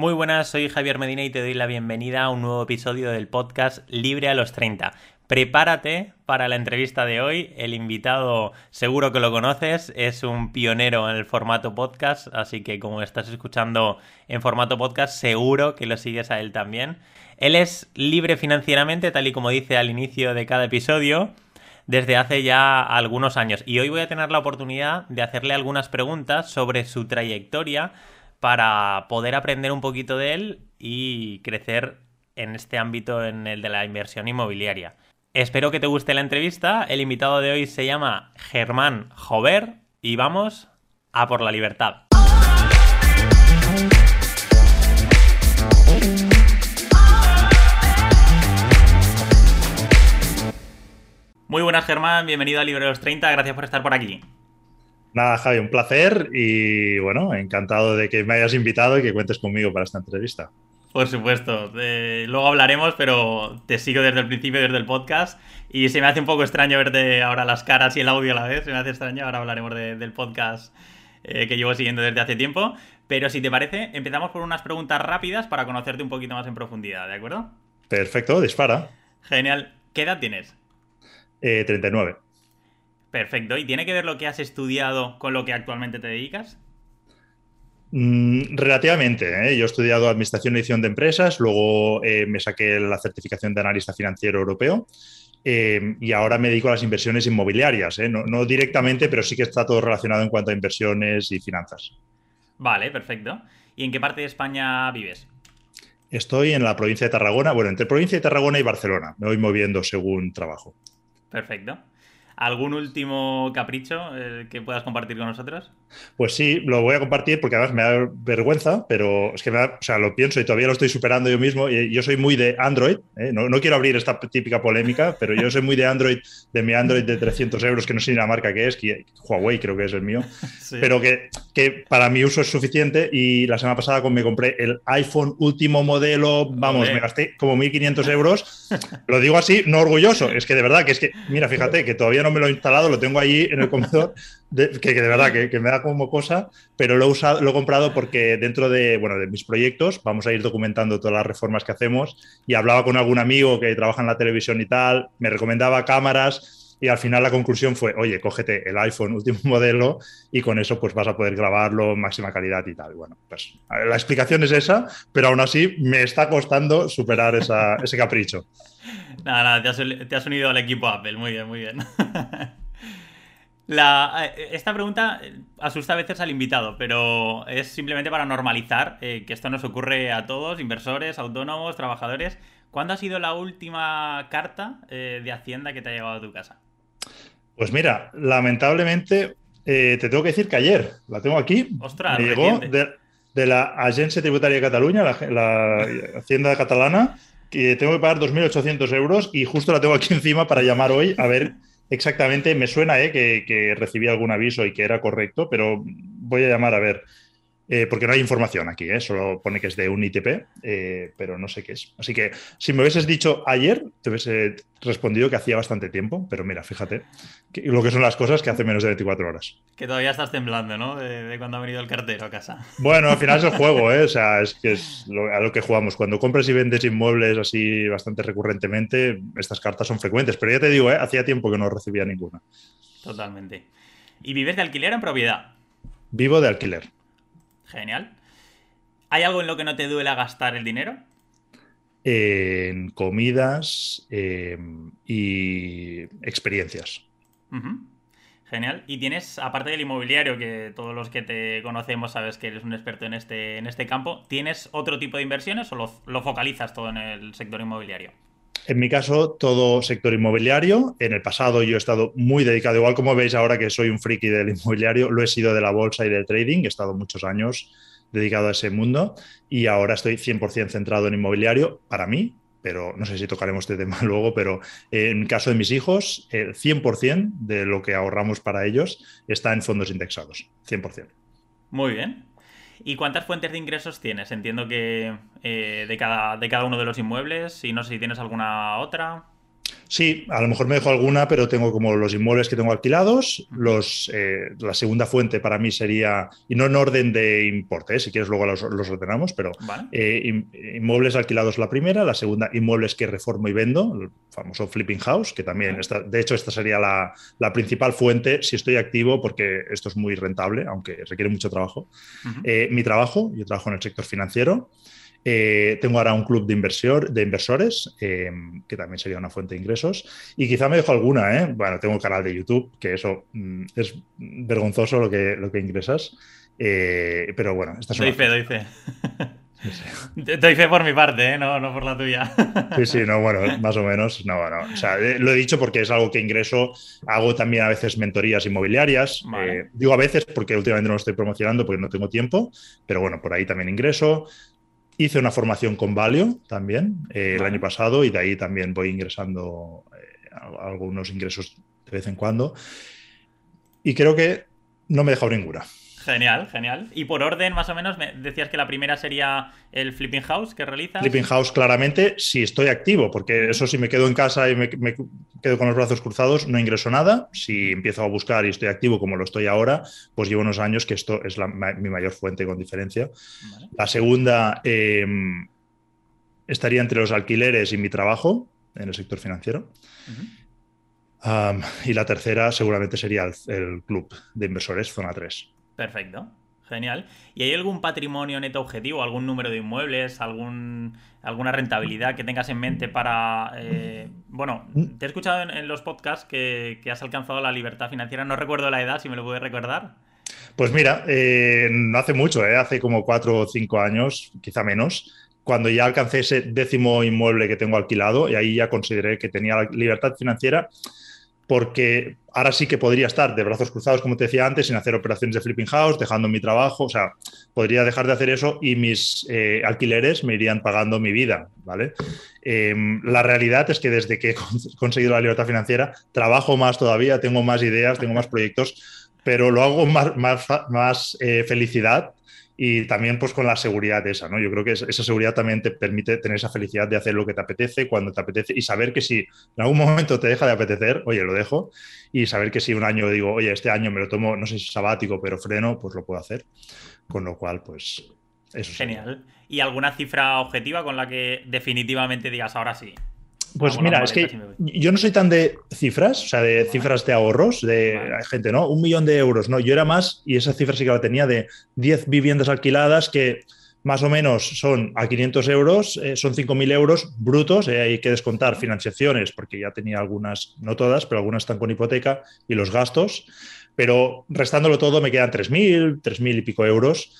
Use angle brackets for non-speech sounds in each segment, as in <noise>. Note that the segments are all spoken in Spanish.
Muy buenas, soy Javier Medina y te doy la bienvenida a un nuevo episodio del podcast Libre a los 30. Prepárate para la entrevista de hoy. El invitado seguro que lo conoces, es un pionero en el formato podcast, así que como estás escuchando en formato podcast, seguro que lo sigues a él también. Él es libre financieramente, tal y como dice al inicio de cada episodio, desde hace ya algunos años. Y hoy voy a tener la oportunidad de hacerle algunas preguntas sobre su trayectoria para poder aprender un poquito de él y crecer en este ámbito, en el de la inversión inmobiliaria. Espero que te guste la entrevista. El invitado de hoy se llama Germán Jover y vamos a por la libertad. Muy buenas Germán, bienvenido a Libre los 30, gracias por estar por aquí. Nada, Javi, un placer y bueno, encantado de que me hayas invitado y que cuentes conmigo para esta entrevista. Por supuesto, luego hablaremos, pero te sigo desde el principio, desde el podcast, y se me hace un poco extraño verte ahora las caras y el audio a la vez, se me hace extraño, ahora hablaremos del podcast eh, que llevo siguiendo desde hace tiempo, pero si te parece, empezamos por unas preguntas rápidas para conocerte un poquito más en profundidad, ¿de acuerdo? Perfecto, dispara. Genial. ¿Qué edad tienes? Eh, 39. Perfecto. ¿Y tiene que ver lo que has estudiado con lo que actualmente te dedicas? Mm, relativamente. ¿eh? Yo he estudiado Administración y Edición de Empresas, luego eh, me saqué la certificación de analista financiero europeo eh, y ahora me dedico a las inversiones inmobiliarias. No, no, directamente, pero sí que está todo relacionado en cuanto a inversiones y finanzas. Vale, perfecto. ¿Y en qué parte de España vives? Estoy en la provincia de Tarragona, bueno, entre provincia de Tarragona y Barcelona. Me voy moviendo según trabajo. Perfecto. ¿Algún último capricho eh, que puedas compartir con nosotros? Pues sí, lo voy a compartir porque además me da vergüenza, pero es que me da, o sea, lo pienso y todavía lo estoy superando yo mismo. Yo soy muy de Android, ¿eh? no, no, quiero abrir esta típica polémica, <laughs> pero yo soy muy de Android, de mi Android de 300 euros, que no sé ni la marca que es, que Huawei creo que es el mío, <laughs> sí. pero que, que, para mi uso es suficiente. Y la semana pasada me compré el iPhone último modelo, vamos, Olé. me gasté como 1.500 euros. Lo digo así, no orgulloso, es que de verdad, que es que, mira, fíjate, que todavía no me lo he instalado, lo tengo ahí en el comedor, de, que, que, de verdad que, que, me da como cosa, pero lo he, usado, lo he comprado porque dentro de, bueno, de mis proyectos vamos a ir documentando todas las reformas que hacemos y hablaba con algún amigo que trabaja en la televisión y tal, me recomendaba cámaras y al final la conclusión fue, oye, cógete el iPhone último <laughs> modelo y con eso pues vas a poder grabarlo máxima calidad y tal. Bueno, pues la explicación es esa, pero aún así me está costando superar esa, <laughs> ese capricho. Nada, nada, te has, te has, unido al equipo Apple, muy bien, muy bien. <laughs> La, esta pregunta asusta a veces al invitado, pero es simplemente para normalizar eh, que esto nos ocurre a todos, inversores, autónomos, trabajadores. ¿Cuándo ha sido la última carta eh, de Hacienda que te ha llegado a tu casa? Pues mira, lamentablemente eh, te tengo que decir que ayer, la tengo aquí, Ostras, me llegó de, de, la Agencia Tributaria de Cataluña, la, la Hacienda catalana, que tengo que pagar 2.800 euros y justo la tengo aquí <laughs> encima para llamar hoy a ver exactamente. Me suena eh, que, que, recibí algún aviso y que era correcto, pero voy a llamar a ver. Eh, porque no hay información aquí, eh, solo pone que es de un ITP, eh, pero no sé qué es. Así que si me hubieses dicho ayer, te hubiese respondido que hacía bastante tiempo, pero mira, fíjate que, lo que son las cosas que hace menos de 24 horas. Que todavía estás temblando, ¿no? De, de cuando ha venido el cartero a casa. <laughs> Bueno, al final es el juego, ¿eh? O sea, es que es lo, a lo que jugamos. Cuando compras y vendes inmuebles así bastante recurrentemente, estas cartas son frecuentes. Pero ya te digo. Hacía tiempo que no recibía ninguna. Totalmente. ¿Y vives de alquiler o en propiedad? Vivo de alquiler. Genial. ¿Hay algo en lo que no te duele gastar el dinero? En comidas eh, y experiencias. Uh -huh. Genial. ¿Y tienes, aparte del inmobiliario, que todos los que te conocemos sabes que eres un experto en este, en este campo, ¿tienes otro tipo de inversiones o lo, lo focalizas todo en el sector inmobiliario? En mi caso, todo sector inmobiliario. En el pasado yo he estado muy dedicado, igual como veis ahora que soy un friki del inmobiliario, lo he sido de la bolsa y del trading, he estado muchos años dedicado a ese mundo y ahora estoy 100% centrado en inmobiliario para mí, pero no sé si tocaremos este tema <laughs> luego, pero en caso de mis hijos, el 100% de lo que ahorramos para ellos está en fondos indexados, 100%. Muy bien. ¿Y cuántas fuentes de ingresos tienes? Entiendo que eh, de, cada, de cada uno de los inmuebles y no sé si tienes alguna otra. Sí, a lo mejor me dejo alguna, pero tengo como los inmuebles que tengo alquilados. Los, eh, la segunda fuente para mí sería, y no en orden de importe, eh, si quieres luego los, ordenamos, pero eh, inmuebles alquilados la primera, la segunda inmuebles que reformo y vendo, el famoso flipping house, que también, está, de hecho, esta sería la, la, principal fuente si estoy activo, porque esto es muy rentable, aunque requiere mucho trabajo. mi trabajo, yo trabajo en el sector financiero. Eh, tengo ahora un club de, inversión, de inversores, eh, que también sería una fuente de ingresos. Y quizá me dejo alguna, ¿eh? Bueno, tengo un canal de YouTube, que eso mm, es vergonzoso lo que, lo que ingresas. Eh, pero bueno, esta es Doy fe, doy fe. <laughs> Doy fe por mi parte, no, no por la tuya. <laughs> Sí, sí, no, bueno, más o menos, no, no. O sea, lo he dicho porque es algo que ingreso, hago también a veces mentorías inmobiliarias. digo a veces porque últimamente no lo estoy promocionando porque no tengo tiempo, pero bueno, por ahí también ingreso. Hice una formación con Valio también eh, el año pasado y de ahí también voy ingresando eh, algunos ingresos de vez en cuando. Y creo que no me he dejado ninguna. Genial, genial. Y por orden, más o menos, me decías que la primera sería el Flipping House que realizas. Flipping House, claramente, si estoy activo, porque eso si me quedo en casa y me, quedo con los brazos cruzados, no ingreso nada. Si empiezo a buscar y estoy activo como lo estoy ahora, pues llevo unos años que esto es mi mayor fuente con diferencia. La segunda em, estaría entre los alquileres y mi trabajo en el sector financiero. y la tercera seguramente sería el, el club de inversores, zona 3. Perfecto. Genial. ¿Y hay algún patrimonio neto objetivo, algún número de inmuebles, algún, alguna rentabilidad que tengas en mente para... Eh, bueno, te he escuchado en, los podcasts que, has alcanzado la libertad financiera. No recuerdo la edad, si me lo puedes recordar. Pues mira, eh, no hace mucho, eh, hace como cuatro o cinco años, quizá menos, cuando ya alcancé ese décimo inmueble que tengo alquilado y ahí ya consideré que tenía libertad financiera porque ahora sí que podría estar de brazos cruzados, como te decía antes, sin hacer operaciones de flipping house, dejando mi trabajo, o sea, podría dejar de hacer eso y mis eh, alquileres me irían pagando mi vida, ¿vale? Em, la realidad es que desde que he conseguido la libertad financiera, trabajo más todavía, tengo más ideas, tengo más proyectos, pero lo hago más, más, más eh, felicidad y también pues con la seguridad esa, ¿no? Yo creo que esa seguridad también te permite tener esa felicidad de hacer lo que te apetece, cuando te apetece y saber que si en algún momento te deja de apetecer, oye, lo dejo y saber que si un año digo, oye, este año me lo tomo, no sé si sabático, pero freno, pues lo puedo hacer. Con lo cual, pues eso. Genial. ¿Y alguna cifra objetiva con la que definitivamente digas ahora sí? Pues mira, es que yo no soy tan de cifras, o sea, de cifras de ahorros, de gente, ¿no? Un millón de euros, ¿no? Yo era más, y esa cifra sí que la tenía, de 10 viviendas alquiladas que más o menos son a 500 euros, eh, son 5.000 euros brutos, eh, hay que descontar financiaciones, porque ya tenía algunas, no todas, pero algunas están con hipoteca y los gastos, pero restándolo todo me quedan 3.000, 3.000 y pico euros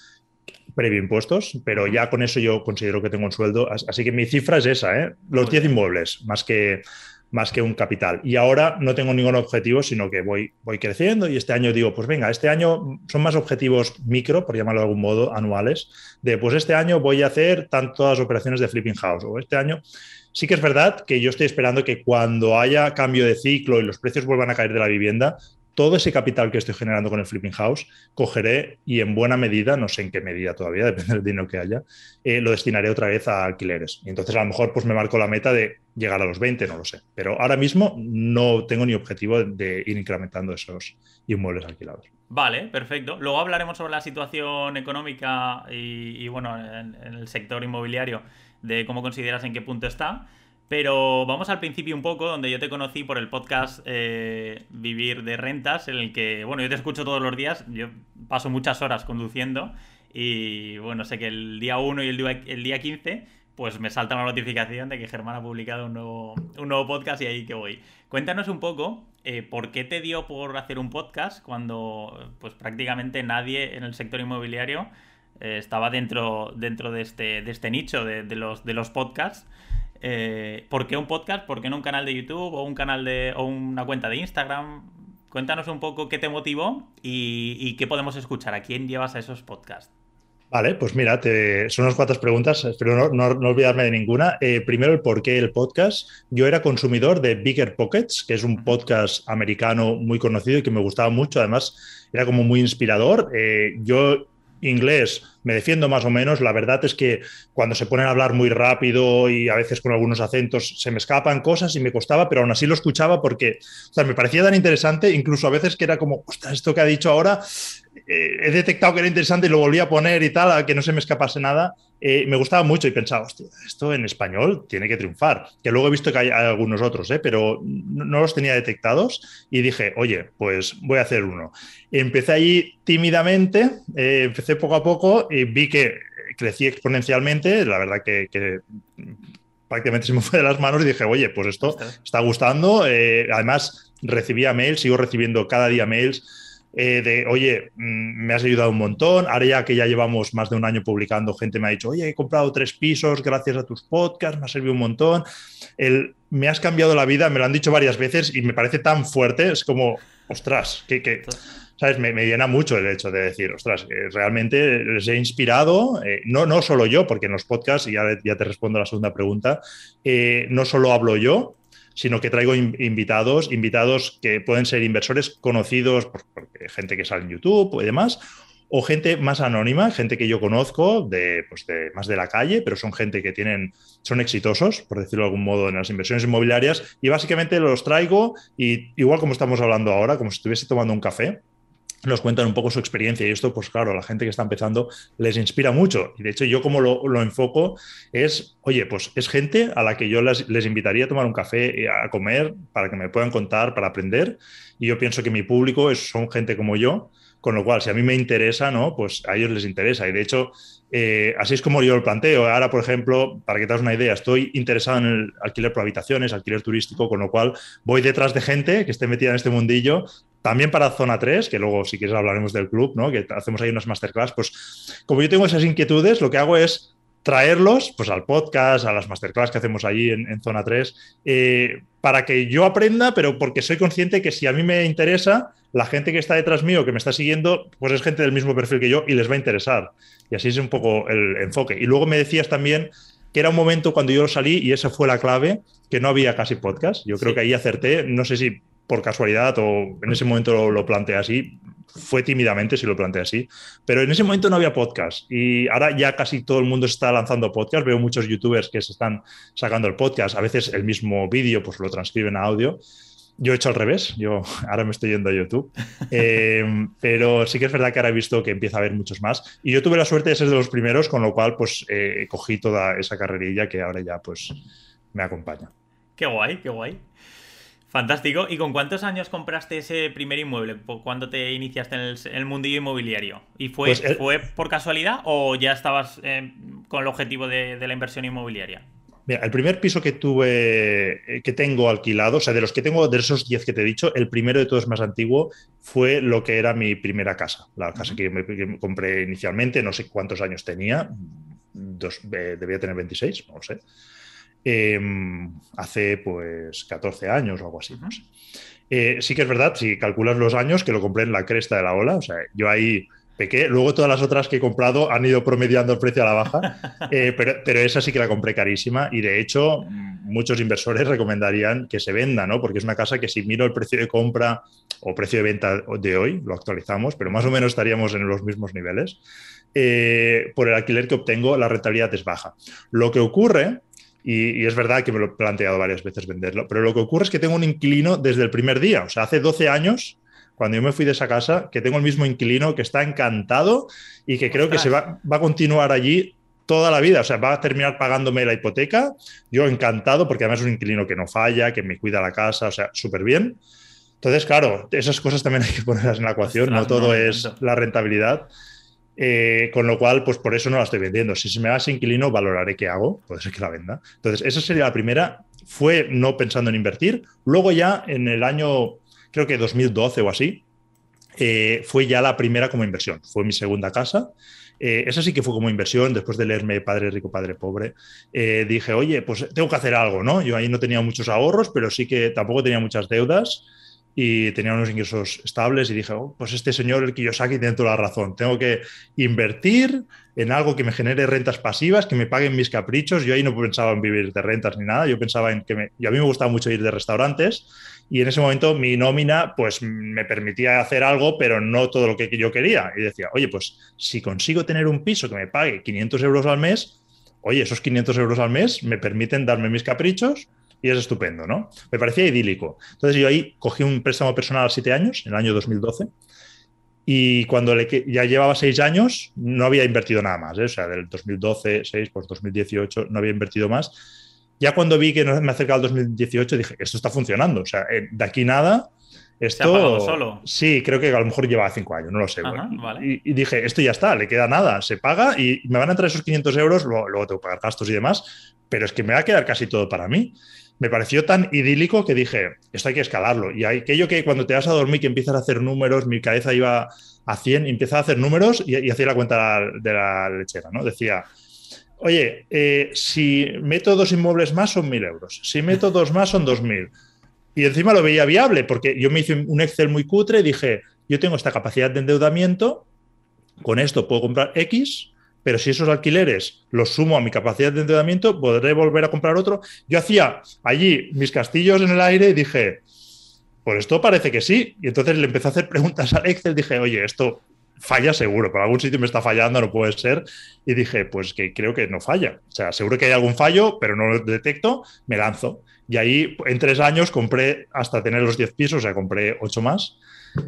previo impuestos, pero ya con eso yo considero que tengo un sueldo. Así que mi cifra es esa, ¿eh? los 10 inmuebles, más que, más que un capital. Y ahora no tengo ningún objetivo, sino que voy, voy creciendo y este año digo, pues venga, este año son más objetivos micro, por llamarlo de algún modo, anuales, de pues este año voy a hacer tantas operaciones de flipping house o este año... Sí que es verdad que yo estoy esperando que cuando haya cambio de ciclo y los precios vuelvan a caer de la vivienda, todo ese capital que estoy generando con el Flipping House, cogeré y en buena medida, no sé en qué medida todavía, <laughs> depende del dinero que haya, eh, lo destinaré otra vez a alquileres. Y entonces a lo mejor pues me marco la meta de llegar a los 20, no lo sé. Pero ahora mismo no tengo ni objetivo de ir incrementando esos inmuebles alquilados. Vale, perfecto. Luego hablaremos sobre la situación económica y, bueno, en el sector inmobiliario, de cómo consideras en qué punto está. Pero vamos al principio un poco, donde yo te conocí por el podcast eh, Vivir de Rentas, en el que, bueno, yo te escucho todos los días, yo paso muchas horas conduciendo y, bueno, sé que el día 1 y el día, el día 15, pues me salta una notificación de que Germán ha publicado un nuevo, un nuevo podcast y ahí que voy. Cuéntanos un poco eh, por qué te dio por hacer un podcast cuando, pues prácticamente nadie en el sector inmobiliario eh, estaba dentro, dentro de, este, de este nicho de, los, de los podcasts. Eh, ¿Por qué un podcast? ¿Por qué no un canal de YouTube o un canal de o una cuenta de Instagram? Cuéntanos un poco qué te motivó y, qué podemos escuchar. ¿A quién llevas a esos podcasts? Vale, pues mira, son unas cuantas preguntas, espero no, olvidarme de ninguna. Eh, primero, el por qué el podcast. Yo era consumidor de Bigger Pockets, que es un podcast americano muy conocido y que me gustaba mucho. Además, era como muy inspirador. Eh, yo inglés me defiendo más o menos. La verdad es que cuando se ponen a hablar muy rápido y a veces con algunos acentos se me escapan cosas y me costaba, pero aún así lo escuchaba porque me parecía tan interesante, incluso a veces que era como, esto que ha dicho ahora, eh, he detectado que era interesante y lo volví a poner y tal, a que no se me escapase nada. Eh, me gustaba mucho y pensaba, hostia, esto en español tiene que triunfar. Que luego he visto que hay, algunos otros, ¿eh? pero no, los tenía detectados y dije, oye, pues voy a hacer uno. Empecé ahí tímidamente, eh, empecé poco a poco y vi que crecí exponencialmente. La verdad que, prácticamente se me <laughs> fue de las manos y dije, oye, pues esto está gustando. además, recibía mails, sigo recibiendo cada día mails eh, de, oye, mm, me has ayudado un montón, ahora ya que ya llevamos más de un año publicando, gente me ha dicho, oye, he comprado tres pisos gracias a tus podcasts, me ha servido un montón, me has cambiado la vida, me lo han dicho varias veces y me parece tan fuerte, es como, ostras, que... ¿Sabes? Me, llena mucho el hecho de decir, ostras, eh, realmente les he inspirado, eh, no, no solo yo, porque en los podcasts, y ya, ya te respondo a la segunda pregunta, no solo hablo yo, sino que traigo invitados, invitados que pueden ser inversores conocidos, por, gente que sale en YouTube y demás, o gente más anónima, gente que yo conozco de, pues de, más de la calle, pero son gente que tienen, son exitosos, por decirlo de algún modo, en las inversiones inmobiliarias, y básicamente los traigo y igual como estamos hablando ahora, como si estuviese tomando un café, nos cuentan un poco su experiencia y esto, pues claro, a la gente que está empezando les inspira mucho. Y de hecho yo como lo, enfoco es, oye, pues es gente a la que yo les, les, invitaría a tomar un café, a comer, para que me puedan contar, para aprender. Y yo pienso que mi público es, son gente como yo, con lo cual si a mí me interesa, ¿no? Pues a ellos les interesa. Y de hecho, eh, así es como yo lo planteo. Ahora, por ejemplo, para que te hagas una idea, estoy interesado en el alquiler por habitaciones, alquiler turístico, con lo cual voy detrás de gente que esté metida en este mundillo. También para Zona 3, que luego si quieres hablaremos del club, ¿no? que hacemos ahí unas masterclass, pues como yo tengo esas inquietudes, lo que hago es traerlos pues, al podcast, a las masterclass que hacemos allí en, Zona 3, eh, para que yo aprenda, pero porque soy consciente que si a mí me interesa, la gente que está detrás mío, que me está siguiendo, pues es gente del mismo perfil que yo y les va a interesar. Y así es un poco el enfoque. Y luego me decías también que era un momento cuando yo salí, y esa fue la clave, que no había casi podcast. Yo creo que ahí acerté, no sé si por casualidad o en ese momento lo, lo planteé así, fue tímidamente si lo planteé así, pero en ese momento no había podcast y ahora ya casi todo el mundo está lanzando podcast, veo muchos youtubers que se están sacando el podcast, a veces el mismo vídeo pues lo transcriben a audio yo he hecho al revés, yo <laughs> ahora me estoy yendo a YouTube, <laughs> eh, pero sí que es verdad que ahora he visto que empieza a haber muchos más. Y yo tuve la suerte de ser de los primeros, con lo cual pues eh, cogí toda esa carrerilla que ahora ya pues me acompaña. Qué guay, qué guay. Fantástico. ¿Y con cuántos años compraste ese primer inmueble? ¿Cuándo te iniciaste en el, mundillo inmobiliario? ¿Y fue, pues, eh, fue por casualidad o ya estabas con el objetivo de la inversión inmobiliaria? Mira, el primer piso que tuve, eh, que tengo alquilado, o sea, de los que tengo, de esos 10 que te he dicho, el primero de todos más antiguo fue lo que era mi primera casa, la casa que, me, compré inicialmente, no sé cuántos años tenía, dos, debía tener 26, no lo sé. Em, hace pues 14 años o algo así, no sé. Eh, sí que es verdad, si calculas los años, que lo compré en la cresta de la ola, o sea, yo ahí Luego todas las otras que he comprado han ido promediando el precio a la baja, <laughs> eh, pero, pero, esa sí que la compré carísima y de hecho muchos inversores recomendarían que se venda, ¿no? Porque es una casa que si miro el precio de compra o precio de venta de hoy, lo actualizamos, pero más o menos estaríamos en los mismos niveles. Eh, por el alquiler que obtengo, la rentabilidad es baja. Lo que ocurre y, es verdad que me lo he planteado varias veces venderlo, pero lo que ocurre es que tengo un inquilino desde el primer día, o sea, hace 12 años cuando yo me fui de esa casa, que tengo el mismo inquilino que está encantado y que creo que se va, va a continuar allí toda la vida. O sea, va a terminar pagándome la hipoteca. Yo encantado, porque además es un inquilino que no falla, que me cuida la casa, o sea, súper bien. Entonces, claro, esas cosas también <laughs> hay que ponerlas en la ecuación, no todo es la rentabilidad. Eh, con lo cual, pues por eso no la estoy vendiendo. Si se me va ese inquilino, valoraré qué hago, puede ser que la venda. Entonces, esa sería la primera. Fue no pensando en invertir. Luego ya en el año creo que 2012 o así, eh, fue ya la primera como inversión. Fue mi segunda casa. Eh, esa sí que fue como inversión, después de leerme Padre Rico, Padre Pobre, eh, dije, oye, pues tengo que hacer algo, ¿no? Yo ahí no tenía muchos ahorros, pero sí que tampoco tenía muchas deudas. Y tenía unos ingresos estables y dije, oh, pues este señor, el Kiyosaki, tiene toda la razón. Tengo que invertir en algo que me genere rentas pasivas, que me paguen mis caprichos. Yo ahí no pensaba en vivir de rentas ni nada, yo pensaba en que me... Y a mí me gustaba mucho ir de restaurantes y en ese momento mi nómina pues me permitía hacer algo, pero no todo lo que yo quería. Y decía, oye, pues si consigo tener un piso que me pague 500 euros al mes, oye, esos 500 euros al mes me permiten darme mis caprichos y es estupendo, ¿no? Me parecía idílico. Entonces yo ahí cogí un préstamo personal a siete años, en el año 2012, y cuando le, ya llevaba seis años no había invertido nada más, ¿eh? o sea, del 2012, 6, pues 2018 no había invertido más. Ya cuando vi que me acercaba al 2018 dije, esto está funcionando, o sea, eh, de aquí nada, esto... ¿Se solo? Sí, creo que a lo mejor lleva cinco años, no lo sé. y, dije, esto ya está, le queda nada, se paga y me van a entrar esos 500 euros, luego, luego tengo que pagar gastos y demás, pero es que me va a quedar casi todo para mí me pareció tan idílico que dije, esto hay que escalarlo. Y aquello que cuando te vas a dormir, que empiezas a hacer números, mi cabeza iba a 100, y empieza a hacer números y, hacía la cuenta de la lechera, ¿no? Decía, oye, eh, si meto dos inmuebles más son mil euros, si meto <laughs> dos más son dos mil. Y encima lo veía viable, porque yo me hice un Excel muy cutre y dije, yo tengo esta capacidad de endeudamiento, con esto puedo comprar X, pero si esos alquileres los sumo a mi capacidad de endeudamiento, podré volver a comprar otro. Yo hacía allí mis castillos en el aire y dije, pues esto parece que sí. Y entonces le empecé a hacer preguntas al Excel, dije, oye, esto falla seguro, por algún sitio me está fallando, no puede ser. Y dije, pues que creo que no falla. O sea, seguro que hay algún fallo, pero no lo detecto, me lanzo. Y ahí en tres años compré hasta tener los 10 pisos, o sea, compré ocho más.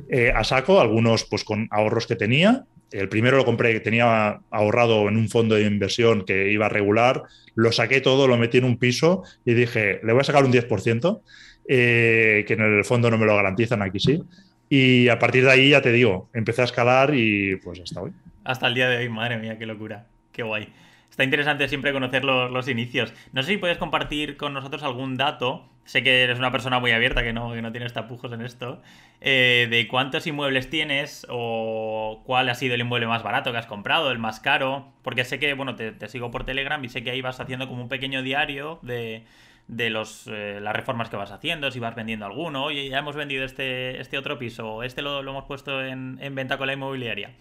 Eh, a saco, algunos pues con ahorros que tenía el primero lo compré, tenía ahorrado en un fondo de inversión que iba a regular, lo saqué todo, lo metí en un piso y dije, le voy a sacar un 10%, eh, que en el fondo no me lo garantizan, aquí sí. Y a partir de ahí, ya te digo, empecé a escalar y pues hasta hoy. Hasta el día de hoy, madre mía, qué locura, qué guay. Está interesante siempre conocer los, inicios. No sé si puedes compartir con nosotros algún dato. Sé que eres una persona muy abierta, que no, que no tienes tapujos en esto. Eh, de cuántos inmuebles tienes o cuál ha sido el inmueble más barato que has comprado, el más caro. Porque sé que, bueno, te, sigo por Telegram y sé que ahí vas haciendo como un pequeño diario de, los, eh, las reformas que vas haciendo, si vas vendiendo alguno. Oye, ya hemos vendido este, este otro piso, este lo, hemos puesto en, en venta con la inmobiliaria.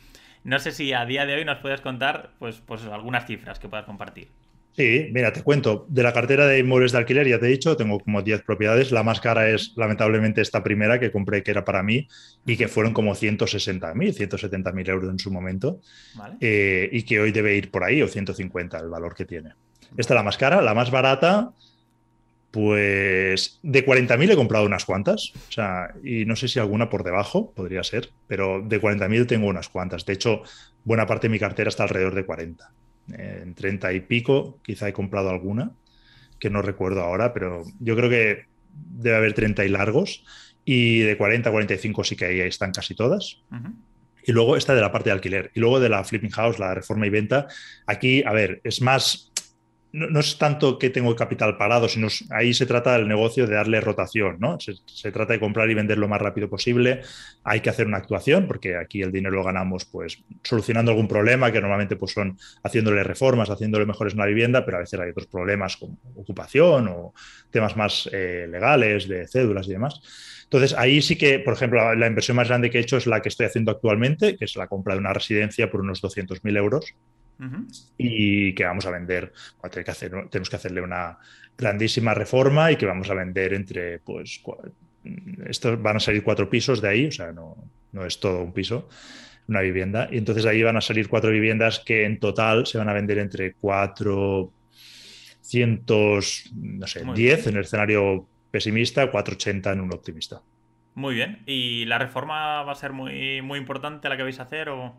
No sé si a día de hoy nos puedes contar pues, pues algunas cifras que puedas compartir. Sí, mira, te cuento. De la cartera de inmuebles de alquiler, ya te he dicho, tengo como 10 propiedades. La más cara es, lamentablemente, esta primera que compré, que era para mí, y que fueron como 160.000, 170.000 euros en su momento. Eh, y que hoy debe ir por ahí, o 150 el valor que tiene. Esta es la más cara. La más barata, pues de 40.000 he comprado unas cuantas, o sea, y no sé si alguna por debajo, podría ser, pero de 40.000 tengo unas cuantas. De hecho, buena parte de mi cartera está alrededor de 40. en 30 y pico, quizá he comprado alguna, que no recuerdo ahora, pero yo creo que debe haber 30 y largos, y de 40 a 45 sí que ahí están casi todas. Y luego esta de la parte de alquiler. Y luego de la flipping house, la reforma y venta. Aquí, a ver, es más no, es tanto que tengo capital parado, sino ahí se trata del negocio de darle rotación, ¿no? Se, trata de comprar y vender lo más rápido posible. Hay que hacer una actuación, porque aquí el dinero lo ganamos pues solucionando algún problema, que normalmente pues son haciéndole reformas, haciéndole mejores en la vivienda, pero a veces hay otros problemas como ocupación o temas más eh, legales, de cédulas y demás. Entonces, ahí sí que, por ejemplo, la, inversión más grande que he hecho es la que estoy haciendo actualmente, que es la compra de una residencia por unos 200.000 euros y que vamos a vender, que hacer, tenemos que hacerle una grandísima reforma y que vamos a vender entre, pues, estos van a salir cuatro pisos de ahí, o sea, no, no es todo un piso, una vivienda, y entonces ahí van a salir cuatro viviendas que en total se van a vender entre cuatro cientos, no sé, 10 en el escenario pesimista, 480 en un optimista. Muy bien. ¿Y la reforma va a ser muy, muy importante la que vais a hacer o...?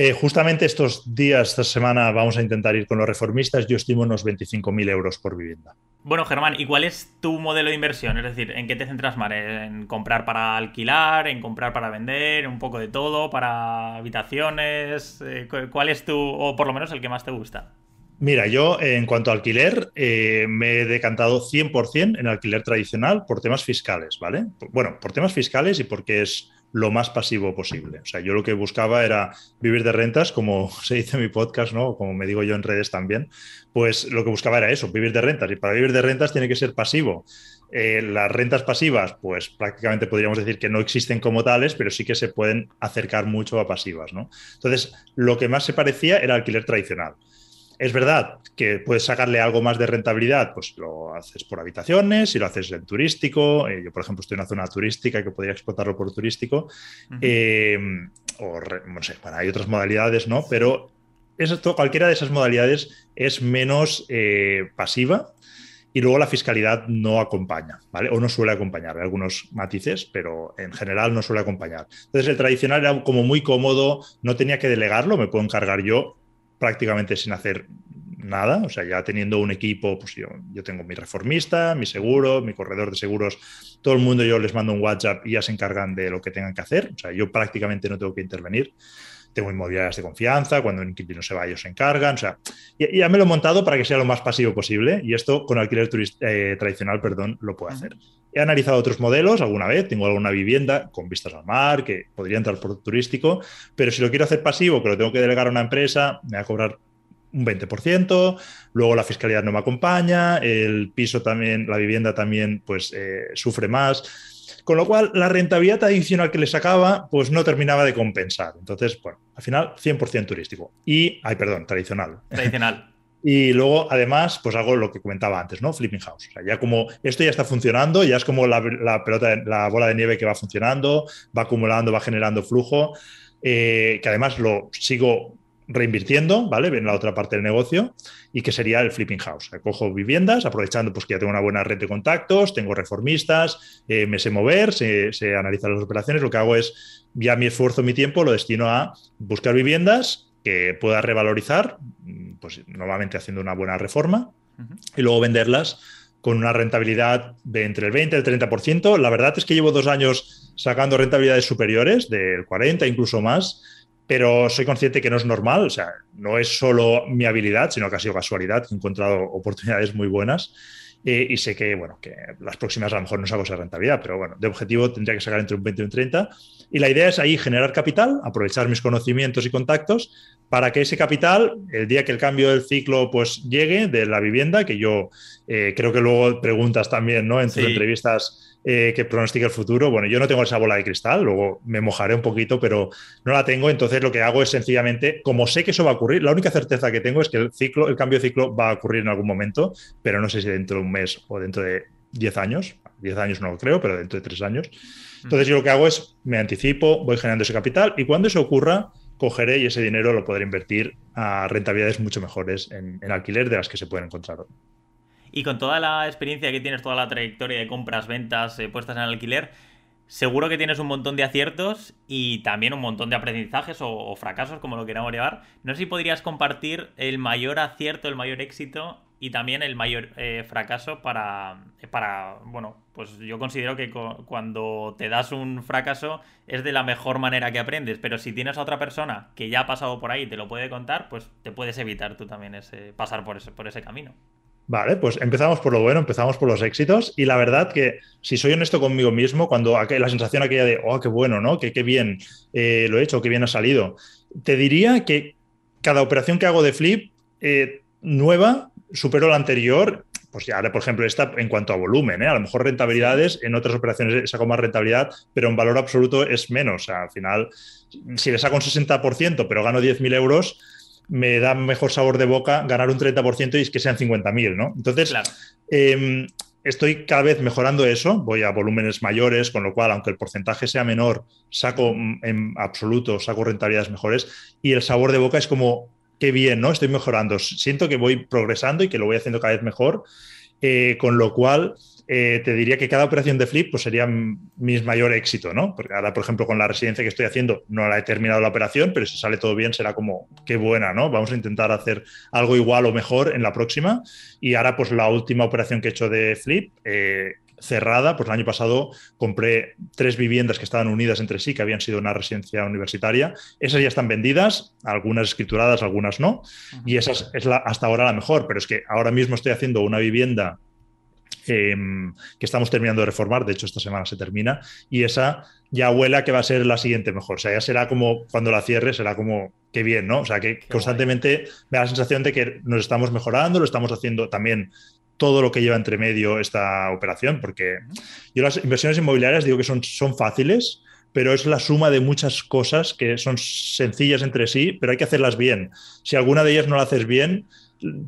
Eh, justamente estos días, esta semana, vamos a intentar ir con los reformistas. Yo estimo unos 25.000 euros por vivienda. Bueno, Germán, ¿y cuál es tu modelo de inversión? Es decir, ¿en qué te centras más? ¿En comprar para alquilar? ¿En comprar para vender? ¿Un poco de todo? ¿Para habitaciones? Eh, ¿Cuál es tu, o por lo menos el que más te gusta? Mira, yo en cuanto a alquiler eh, me he decantado 100% en alquiler tradicional por temas fiscales, ¿vale? Bueno, por temas fiscales y porque es lo más pasivo posible. O sea, yo lo que buscaba era vivir de rentas, como <laughs> se dice en mi podcast, ¿no? Como me digo yo en redes también, pues lo que buscaba era eso, vivir de rentas. Y para vivir de rentas tiene que ser pasivo. Eh, las rentas pasivas, pues prácticamente podríamos decir que no existen como tales, pero sí que se pueden acercar mucho a pasivas, ¿no? Entonces, lo que más se parecía era alquiler tradicional. Es verdad que puedes sacarle algo más de rentabilidad, pues lo haces por habitaciones, si lo haces en turístico. Eh, yo, por ejemplo, estoy en una zona turística que podría explotarlo por turístico. Eh, o, no sé, bueno, hay otras modalidades, ¿no? Pero eso, cualquiera de esas modalidades es menos eh, pasiva y luego la fiscalidad no acompaña, ¿vale? O no suele acompañar, hay algunos matices, pero en general no suele acompañar. Entonces el tradicional era como muy cómodo, no tenía que delegarlo, me puedo encargar yo prácticamente sin hacer nada, o sea, ya teniendo un equipo, pues yo, yo, tengo mi reformista, mi seguro, mi corredor de seguros, todo el mundo yo les mando un WhatsApp y ya se encargan de lo que tengan que hacer, o sea, yo prácticamente no tengo que intervenir. Tengo inmobiliarias de confianza, cuando un inquilino se va ellos se encargan, o sea, ya, ya, me lo he montado para que sea lo más pasivo posible y esto con alquiler eh, tradicional, perdón, lo puedo hacer. He analizado otros modelos alguna vez, tengo alguna vivienda con vistas al mar que podría entrar por turístico, pero si lo quiero hacer pasivo, que lo tengo que delegar a una empresa, me va a cobrar un 20%, luego la fiscalidad no me acompaña, el piso también, la vivienda también pues eh, sufre más. Con lo cual, la rentabilidad adicional que le sacaba, pues no terminaba de compensar. Entonces, bueno, al final, 100% turístico. Y, ay, perdón, tradicional. <laughs> Tradicional. Y luego, además, pues hago lo que comentaba antes, ¿no? Flipping house. O sea, ya como esto ya está funcionando, ya es como la, la pelota, la bola de nieve que va funcionando, va acumulando, va generando flujo, eh, que además lo sigo reinvirtiendo, ¿vale? En la otra parte del negocio y que sería el flipping house. Cojo viviendas, aprovechando pues que ya tengo una buena red de contactos, tengo reformistas, eh, me sé mover, sé, sé, analizar las operaciones. Lo que hago es, ya mi esfuerzo, mi tiempo lo destino a buscar viviendas que pueda revalorizar, pues normalmente haciendo una buena reforma, uh -huh. y luego venderlas con una rentabilidad de entre el 20 y el 30%. La verdad es que llevo dos años sacando rentabilidades superiores, del 40 incluso más, pero soy consciente que no es normal, o sea, no es solo mi habilidad, sino que ha sido casualidad, he encontrado oportunidades muy buenas eh, y sé que, bueno, que las próximas a lo mejor no saco esa rentabilidad, pero bueno, de objetivo tendría que sacar entre un 20 y un 30 y la idea es ahí generar capital, aprovechar mis conocimientos y contactos para que ese capital, el día que el cambio del ciclo pues llegue de la vivienda, que yo eh, creo que luego preguntas también, ¿no? En tus sí. entrevistas eh, que pronostica el futuro. Bueno, yo no tengo esa bola de cristal, luego me mojaré un poquito, pero no la tengo. Entonces lo que hago es sencillamente, como sé que eso va a ocurrir, la única certeza que tengo es que el ciclo, el cambio de ciclo va a ocurrir en algún momento, pero no sé si dentro de un mes o dentro de 10 años. 10 años no lo creo, pero dentro de 3 años. Entonces yo lo que hago es, me anticipo, voy generando ese capital y cuando eso ocurra, cogeré y ese dinero lo podré invertir a rentabilidades mucho mejores en, en alquiler de las que se pueden encontrar hoy. Y con toda la experiencia que tienes, toda la trayectoria de compras, ventas, eh, puestas en alquiler, seguro que tienes un montón de aciertos y también un montón de aprendizajes o, fracasos, como lo queramos llevar. No sé si podrías compartir el mayor acierto, el mayor éxito y también el mayor eh, fracaso para, para, bueno, pues yo considero que cuando te das un fracaso es de la mejor manera que aprendes, pero si tienes a otra persona que ya ha pasado por ahí y te lo puede contar, pues te puedes evitar tú también ese, pasar por ese, por ese camino. Vale, pues empezamos por lo bueno, empezamos por los éxitos y la verdad que si soy honesto conmigo mismo, cuando la sensación aquella de, oh, qué bueno, ¿no? Que qué bien eh, lo he hecho, qué bien ha salido, te diría que cada operación que hago de flip eh, nueva superó la anterior. Pues ya, por ejemplo, esta en cuanto a volumen, ¿eh? a lo mejor rentabilidades, en otras operaciones saco más rentabilidad, pero en valor absoluto es menos. O sea, al final, si le saco un 60%, pero gano 10.000 euros, me da mejor sabor de boca ganar un 30% y es que sean 50.000, ¿no? Entonces, claro. eh, estoy cada vez mejorando eso, voy a volúmenes mayores, con lo cual, aunque el porcentaje sea menor, saco en absoluto, saco rentabilidades mejores y el sabor de boca es como, qué bien, ¿no? Estoy mejorando, siento que voy progresando y que lo voy haciendo cada vez mejor, eh, con lo cual eh, te diría que cada operación de flip pues, sería mi mayor éxito, ¿no? Porque ahora, por ejemplo, con la residencia que estoy haciendo, no la he terminado la operación, pero si sale todo bien será como, qué buena, ¿no? Vamos a intentar hacer algo igual o mejor en la próxima. Y ahora, pues la última operación que he hecho de flip, eh, cerrada, pues el año pasado compré tres viviendas que estaban unidas entre sí, que habían sido una residencia universitaria. Esas ya están vendidas, algunas escrituradas, algunas no, y esa es la, hasta ahora la mejor, pero es que ahora mismo estoy haciendo una vivienda em, que estamos terminando de reformar, de hecho esta semana se termina, y esa ya huele que va a ser la siguiente mejor, o sea, ya será como cuando la cierre, será como qué bien, ¿no? O sea, que constantemente me da la sensación de que nos estamos mejorando, lo estamos haciendo también todo lo que lleva entre medio esta operación, porque yo las inversiones inmobiliarias digo que son, son fáciles, pero es la suma de muchas cosas que son sencillas entre sí, pero hay que hacerlas bien. Si alguna de ellas no la haces bien,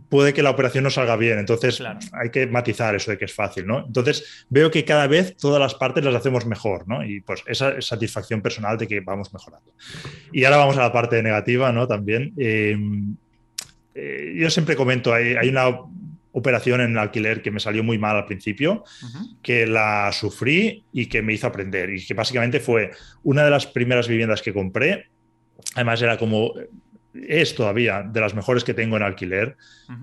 puede que la operación no salga bien. Entonces hay que matizar eso de que es fácil, ¿no? Entonces veo que cada vez todas las partes las hacemos mejor, ¿no? Y pues esa satisfacción personal de que vamos mejorando. Y ahora vamos a la parte negativa, ¿no? También. Eh, eh, yo siempre comento, hay, hay una operación en alquiler que me salió muy mal al principio, que la sufrí y que me hizo aprender. Y que básicamente fue una de las primeras viviendas que compré. Además era como es todavía de las mejores que tengo en alquiler.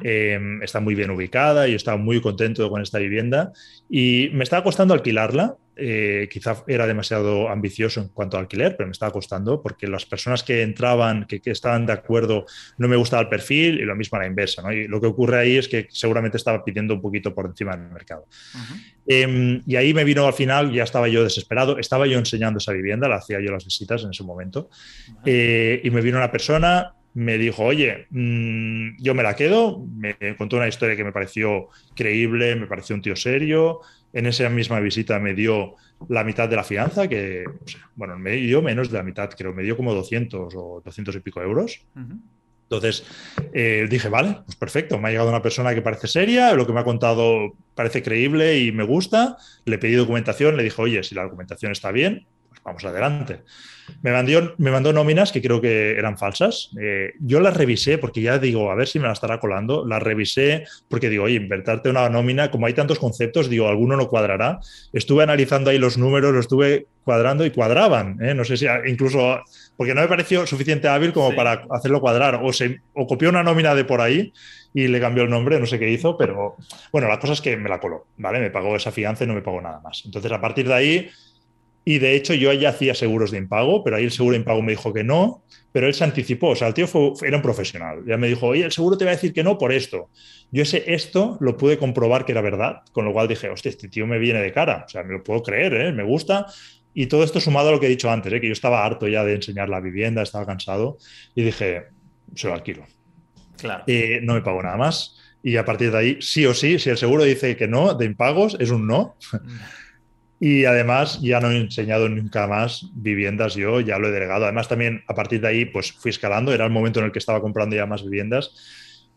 Em, está muy bien ubicada y estaba muy contento con esta vivienda. Y me estaba costando alquilarla. Eh, quizá era demasiado ambicioso en cuanto a alquiler, pero me estaba costando porque las personas que entraban, que, estaban de acuerdo, no me gustaba el perfil y lo mismo a la inversa. Y lo que ocurre ahí es que seguramente estaba pidiendo un poquito por encima del mercado. Em, y ahí me vino al final, ya estaba yo desesperado, estaba yo enseñando esa vivienda, la hacía yo las visitas en ese momento, eh, y me vino una persona me dijo, oye, mm, yo me la quedo, me contó una historia que me pareció creíble, me pareció un tío serio, en esa misma visita me dio la mitad de la fianza, que, bueno, me dio menos de la mitad, creo, me dio como 200 o 200 y pico euros. Entonces eh, dije, vale, pues perfecto, me ha llegado una persona que parece seria, lo que me ha contado parece creíble y me gusta, le pedí documentación, le dije, oye, si la documentación está bien, pues vamos adelante. Me mandó, me mandó nóminas que creo que eran falsas. Eh, yo las revisé porque ya digo, a ver si me la estará colando. Las revisé porque digo, oye, invertarte una nómina, como hay tantos conceptos, digo, alguno no cuadrará. Estuve analizando ahí los números, lo estuve cuadrando y cuadraban. ¿eh? No sé si incluso, porque no me pareció suficiente hábil como para hacerlo cuadrar. O, se, o copió una nómina de por ahí y le cambió el nombre, no sé qué hizo, pero bueno, la cosa es que me la coló, ¿vale? Me pagó esa fianza y no me pagó nada más. Entonces, a partir de ahí y de hecho yo ya hacía seguros de impago, pero ahí el seguro de impago me dijo que no, pero él se anticipó, o sea, el tío era un profesional. Ya me dijo, oye, el seguro te va a decir que no por esto. Yo ese esto lo pude comprobar que era verdad, con lo cual dije, hostia, este tío me viene de cara, o sea, me lo puedo creer, ¿eh? me gusta. Y todo esto sumado a lo que he dicho antes, ¿eh? que yo estaba harto ya de enseñar la vivienda, estaba cansado, y dije, se lo alquilo. Claro. Y no me pago nada más. Y a partir de ahí, sí o sí, si el seguro dice que no, de impagos, es un no. Y además ya no he enseñado nunca más viviendas yo, ya lo he delegado. Además también a partir de ahí pues fui escalando, era el momento en el que estaba comprando ya más viviendas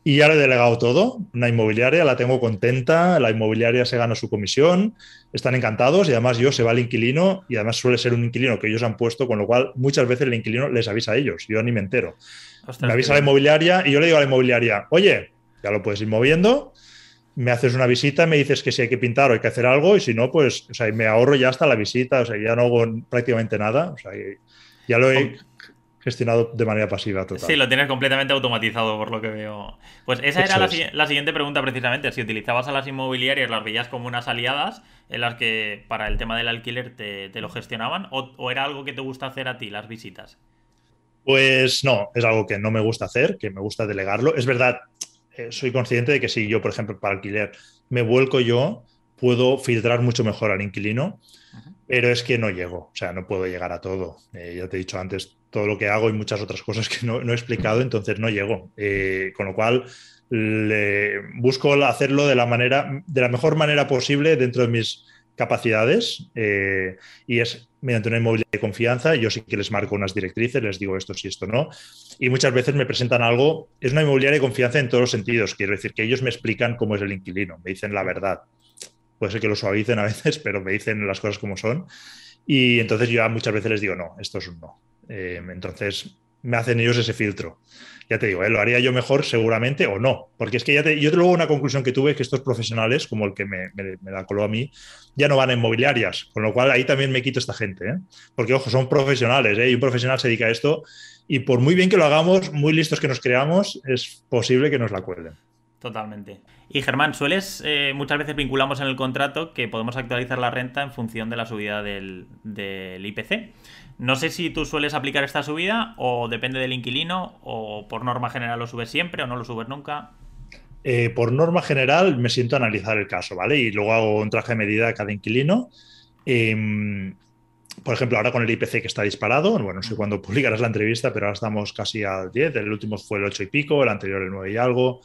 y ya lo he delegado todo. Una inmobiliaria, la tengo contenta, la inmobiliaria se gana su comisión, están encantados y además yo se va el inquilino y además suele ser un inquilino que ellos han puesto, con lo cual muchas veces el inquilino les avisa a ellos, yo ni me entero. me avisa la inmobiliaria y yo le digo a la inmobiliaria, oye, ya lo puedes ir moviendo me haces una visita, me dices que si hay que pintar o hay que hacer algo, y si no, pues o sea, me ahorro ya hasta la visita, o sea, ya no hago prácticamente nada, o sea, ya lo he gestionado de manera pasiva total. Sí, lo tienes completamente automatizado por lo que veo. Pues esa era la, siguiente pregunta precisamente, si utilizabas a las inmobiliarias, las veías como unas aliadas en las que para el tema del alquiler te, lo gestionaban, o, o era algo que te gusta hacer a ti, las visitas. Pues no, es algo que no me gusta hacer, que me gusta delegarlo. Es verdad, soy consciente de que si yo, por ejemplo, para alquiler me vuelco yo, puedo filtrar mucho mejor al inquilino, pero es que no llego, o sea, no puedo llegar a todo. Eh, ya te he dicho antes todo lo que hago y muchas otras cosas que no, he explicado, entonces no llego. Eh, con lo cual, le, busco hacerlo de la, manera, de la mejor manera posible dentro de mis capacidades eh, y es mediante una inmobiliaria de confianza. Yo sí que les marco unas directrices, les digo esto sí, esto no. Y muchas veces me presentan algo, es una inmobiliaria de confianza en todos los sentidos. Quiero decir que ellos me explican cómo es el inquilino, me dicen la verdad. Puede ser que lo suavicen a veces, <laughs> pero me dicen las cosas como son. Y entonces yo muchas veces les digo, no, esto es un no. Eh, entonces me hacen ellos ese filtro ya te digo, ¿eh? lo haría yo mejor seguramente o no, porque es que ya te, yo luego una conclusión que tuve que estos profesionales, como el que me, me, la coló a mí, ya no van a inmobiliarias, con lo cual ahí también me quito esta gente, ¿eh? porque ojo, son profesionales ¿eh? y un profesional se dedica a esto y por muy bien que lo hagamos, muy listos que nos creamos, es posible que nos la cuelden. Totalmente. Y Germán, sueles, eh, muchas veces vinculamos en el contrato que podemos actualizar la renta en función de la subida del IPC. No sé si tú sueles aplicar esta subida o depende del inquilino o por norma general lo subes siempre o no lo subes nunca. eh, por norma general me siento a analizar el caso, ¿vale? Y luego hago un traje de medida a cada inquilino. Em, por ejemplo, ahora con el IPC que está disparado, bueno, no sé cuándo publicarás la entrevista, pero ahora estamos casi al 10, el último fue el 8 y pico, el anterior el 9 y algo,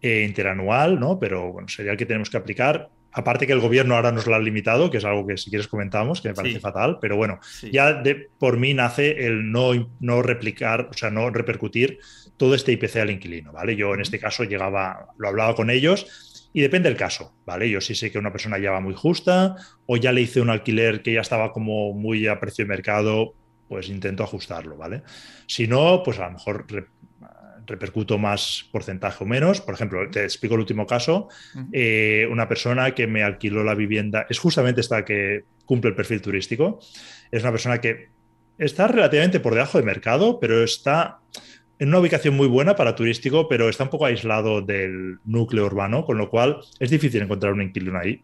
eh, interanual, ¿no? Pero bueno, sería el que tenemos que aplicar. Aparte que el gobierno ahora nos lo ha limitado, que es algo que si quieres comentamos, que me parece fatal, pero bueno, ya de, por mí nace el no, no replicar, o sea, no repercutir todo este IPC al inquilino, ¿vale? Yo en este caso llegaba, lo hablaba con ellos y depende del caso, ¿vale? Yo sí sé que una persona ya va muy justa o ya le hice un alquiler que ya estaba como muy a precio de mercado, pues intento ajustarlo, ¿vale? Si no, pues a lo mejor repercuto más porcentaje o menos. Por ejemplo, te explico el último caso. Eh, una persona que me alquiló la vivienda, es justamente esta que cumple el perfil turístico. Es una persona que está relativamente por debajo de mercado, pero está en una ubicación muy buena para turístico, pero está un poco aislado del núcleo urbano, con lo cual es difícil encontrar un inquilino ahí.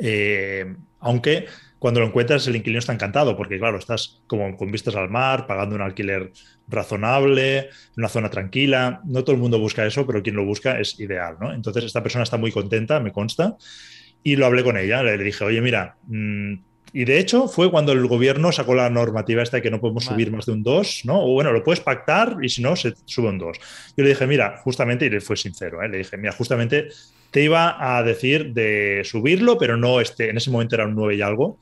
Eh, aunque cuando lo encuentras el inquilino está encantado, porque claro, estás como con vistas al mar, pagando un alquiler razonable, en una zona tranquila. No todo el mundo busca eso, pero quien lo busca es ideal, ¿no? Entonces esta persona está muy contenta, me consta, y lo hablé con ella, le dije, oye, mira, mm, y de hecho fue cuando el gobierno sacó la normativa esta de que no podemos subir más de un 2, ¿no? O bueno, lo puedes pactar y si no, se sube un 2. Yo le dije, mira, justamente, y le fue sincero, ¿eh? le dije, mira, justamente te iba a decir de subirlo, pero no este, en ese momento era un 9 y algo.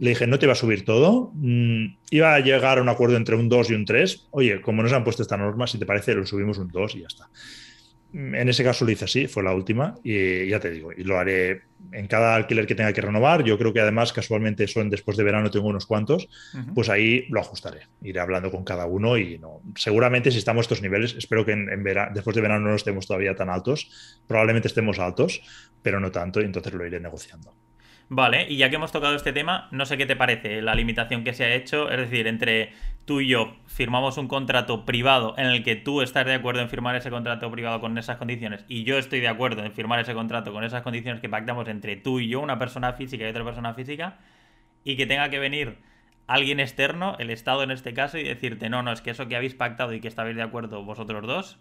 Le dije, no te iba a subir todo. Mm, iba a llegar a un acuerdo entre un 2 y un 3. Oye, como nos han puesto esta norma, si te parece, lo subimos un 2 y ya está. En ese caso lo hice así, fue la última, y ya te digo, y lo haré en cada alquiler que tenga que renovar. Yo creo que además, casualmente, son después de verano tengo unos cuantos, pues ahí lo ajustaré. Iré hablando con cada uno y no. Seguramente, si estamos a estos niveles, espero que en, después de verano no estemos todavía tan altos. Probablemente estemos altos, pero no tanto, y entonces lo iré negociando. Vale, y ya que hemos tocado este tema, no sé qué te parece la limitación que se ha hecho, es decir, entre tú y yo firmamos un contrato privado en el que tú estás de acuerdo en firmar ese contrato privado con esas condiciones y yo estoy de acuerdo en firmar ese contrato con esas condiciones que pactamos entre tú y yo, una persona física y otra persona física, y que tenga que venir alguien externo, el Estado en este caso, y decirte, no, no, es que eso que habéis pactado y que estabais de acuerdo vosotros dos,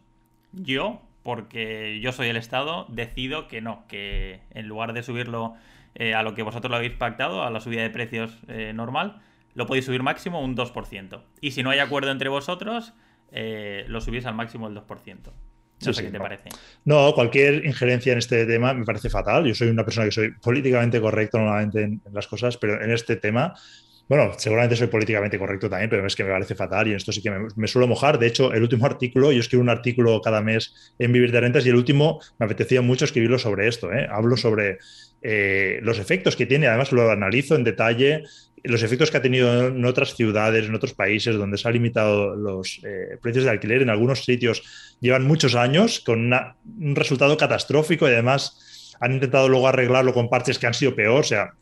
yo, porque yo soy el Estado, decido que no, que en lugar de subirlo eh, a lo que vosotros lo habéis pactado, a la subida de precios eh, normal, lo podéis subir máximo un 2%. Y si no hay acuerdo entre vosotros, eh, lo subís al máximo el 2%. No sé qué te parece. No, cualquier injerencia en este tema me parece fatal. Yo soy una persona que soy políticamente correcto normalmente en, las cosas, pero en este tema bueno, seguramente soy políticamente correcto también, pero es que me parece fatal y en esto sí que me, suelo mojar. De hecho, el último <laughs> artículo, yo escribo un artículo cada mes en Vivir de Rentas y el último me apetecía mucho escribirlo sobre esto. ¿eh? Hablo sobre eh, los efectos que tiene, además lo analizo en detalle, los efectos que ha tenido en otras ciudades, en otros países donde se han limitado los eh, precios de alquiler, en algunos sitios llevan muchos años con un resultado catastrófico y además han intentado luego arreglarlo con parches que han sido peor, o sea...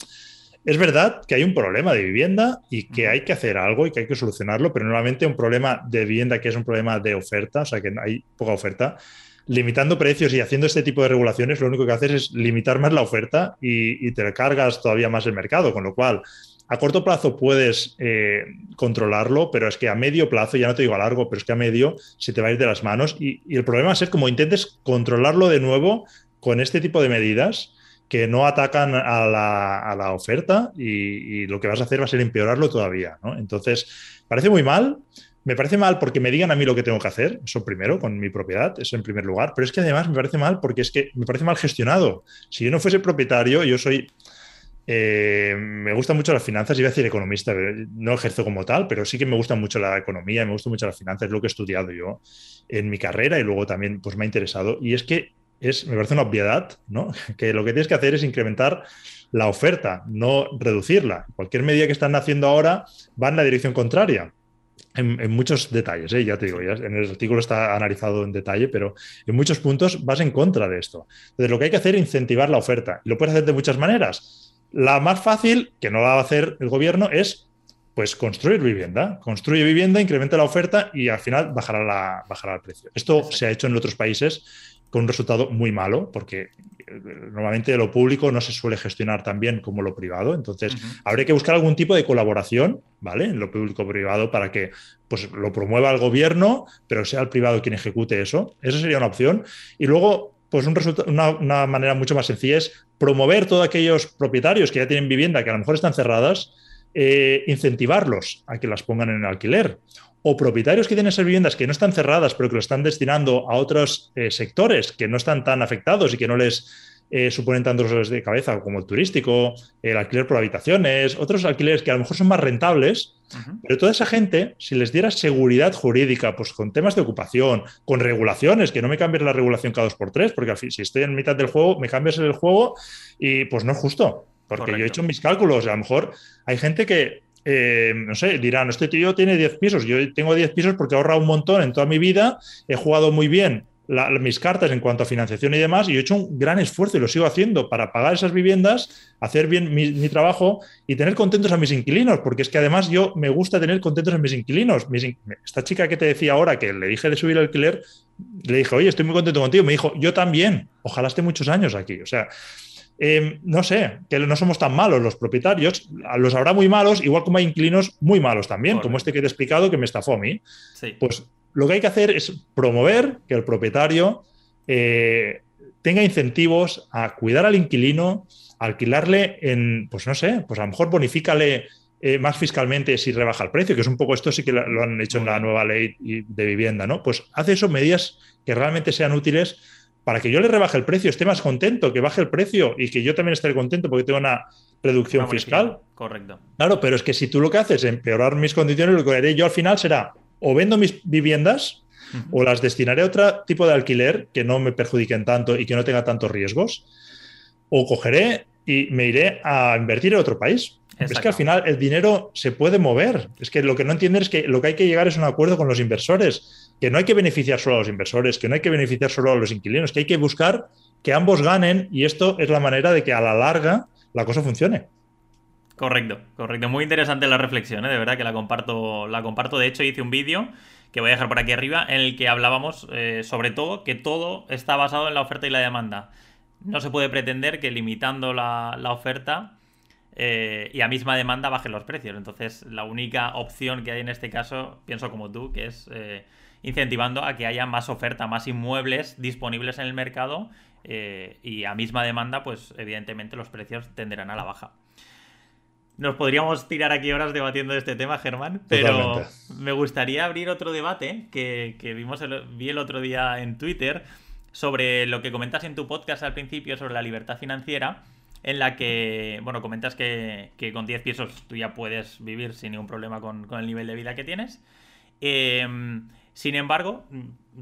Es verdad que hay un problema de vivienda y que hay que hacer algo y que hay que solucionarlo, pero normalmente un problema de vivienda que es un problema de oferta, o sea que hay poca oferta, limitando precios y haciendo este tipo de regulaciones, lo único que haces es limitar más la oferta y, te cargas todavía más el mercado, con lo cual a corto plazo puedes eh, controlarlo, pero es que a medio plazo, ya no te digo a largo, pero es que a medio se te va a ir de las manos y, el problema es como intentes controlarlo de nuevo con este tipo de medidas que no atacan a la, oferta y, y, lo que vas a hacer va a ser empeorarlo todavía. Entonces, parece muy mal, me parece mal porque me digan a mí lo que tengo que hacer, eso primero, con mi propiedad, eso en primer lugar, pero es que además me parece mal porque es que me parece mal gestionado. Si yo no fuese propietario, yo soy... Eh, me gustan mucho las finanzas, iba a decir economista, no ejerzo como tal, pero sí que me gusta mucho la economía, me gusta mucho las finanzas, es lo que he estudiado yo en mi carrera y luego también pues me ha interesado. Y es que es, me parece una obviedad, ¿no? <laughs> Que lo que tienes que hacer es incrementar la oferta, no reducirla. Cualquier medida que están haciendo ahora va en la dirección contraria en, muchos detalles, ¿eh? ya te digo, ya en el artículo está analizado en detalle, pero en muchos puntos vas en contra de esto. Entonces, lo que hay que hacer es incentivar la oferta. Y lo puedes hacer de muchas maneras. La más fácil, que no la va a hacer el gobierno, es pues construir vivienda. Construye vivienda, incrementa la oferta y al final bajará, la, bajará el precio. Esto se ha hecho en otros países con un resultado muy malo, porque eh, normalmente lo público no se suele gestionar tan bien como lo privado. Entonces, habría que buscar algún tipo de colaboración, ¿vale? En lo público-privado para que pues, lo promueva el gobierno, pero sea el privado quien ejecute eso. Esa sería una opción. Y luego, pues un una, una, manera mucho más sencilla es promover todos aquellos propietarios que ya tienen vivienda, que a lo mejor están cerradas, eh, incentivarlos a que las pongan en alquiler. O propietarios que tienen esas viviendas que no están cerradas, pero que lo están destinando a otros eh, sectores que no están tan afectados y que no les eh, suponen tantos dolores de cabeza como el turístico, el alquiler por habitaciones, otros alquileres que a lo mejor son más rentables, pero toda esa gente, si les diera seguridad jurídica, pues con temas de ocupación, con regulaciones, que no me cambies la regulación cada dos por tres, porque si estoy en mitad del juego, me cambias el juego y pues no es justo. Porque yo he hecho mis cálculos, a lo mejor hay gente que eh, no sé, dirán, este tío tiene 10 pisos, yo tengo 10 pisos porque he ahorrado un montón en toda mi vida, he jugado muy bien mis cartas en cuanto a financiación y demás, y he hecho un gran esfuerzo y lo sigo haciendo para pagar esas viviendas, hacer bien mi, trabajo y tener contentos a mis inquilinos, porque es que además yo me gusta tener contentos a mis inquilinos. esta chica que te decía ahora que le dije de subir el alquiler, le dije, oye, estoy muy contento contigo. Me dijo, yo también, ojalá esté muchos años aquí. O sea, em, no sé, que no somos tan malos los propietarios, los habrá muy malos, igual como hay inquilinos muy malos también, como este que te he explicado que me estafó a mí. Pues lo que hay que hacer es promover que el propietario eh, tenga incentivos a cuidar al inquilino, alquilarle en, pues no sé, pues a lo mejor bonifícale eh, más fiscalmente si rebaja el precio, que es un poco esto sí que lo han hecho en la nueva ley de vivienda, ¿no? Pues hace eso medidas que realmente sean útiles para que yo le rebaje el precio, esté más contento, que baje el precio y que yo también esté contento porque tengo una reducción fiscal. Correcto. Claro, pero es que si tú lo que haces es empeorar mis condiciones, lo que haré yo al final será o vendo mis viviendas o las destinaré a otro tipo de alquiler que no me perjudiquen tanto y que no tenga tantos riesgos, o cogeré y me iré a invertir en otro país. Es que al final el dinero se puede mover. Es que lo que no entienden es que lo que hay que llegar es un acuerdo con los inversores, que no hay que beneficiar solo a los inversores, que no hay que beneficiar solo a los inquilinos, que hay que buscar que ambos ganen y esto es la manera de que a la larga la cosa funcione. Correcto, correcto. Muy interesante la reflexión, ¿eh? de verdad que la comparto. La comparto. De hecho, hice un vídeo que voy a dejar por aquí arriba en el que hablábamos eh, sobre todo que todo está basado en la oferta y la demanda. No se puede pretender que limitando la, oferta eh, y a misma demanda bajen los precios. Entonces, la única opción que hay en este caso, pienso como tú, que es incentivando a que haya más oferta, más inmuebles disponibles en el mercado y a misma demanda, pues evidentemente los precios tenderán a la baja. Nos podríamos tirar aquí horas debatiendo este tema, Germán, pero me gustaría abrir otro debate que, vimos vi el otro día en Twitter sobre lo que comentas en tu podcast al principio sobre la libertad financiera, en la que, bueno, comentas que, con 10 pisos tú ya puedes vivir sin ningún problema con, con el nivel de vida que tienes. Eh, sin embargo,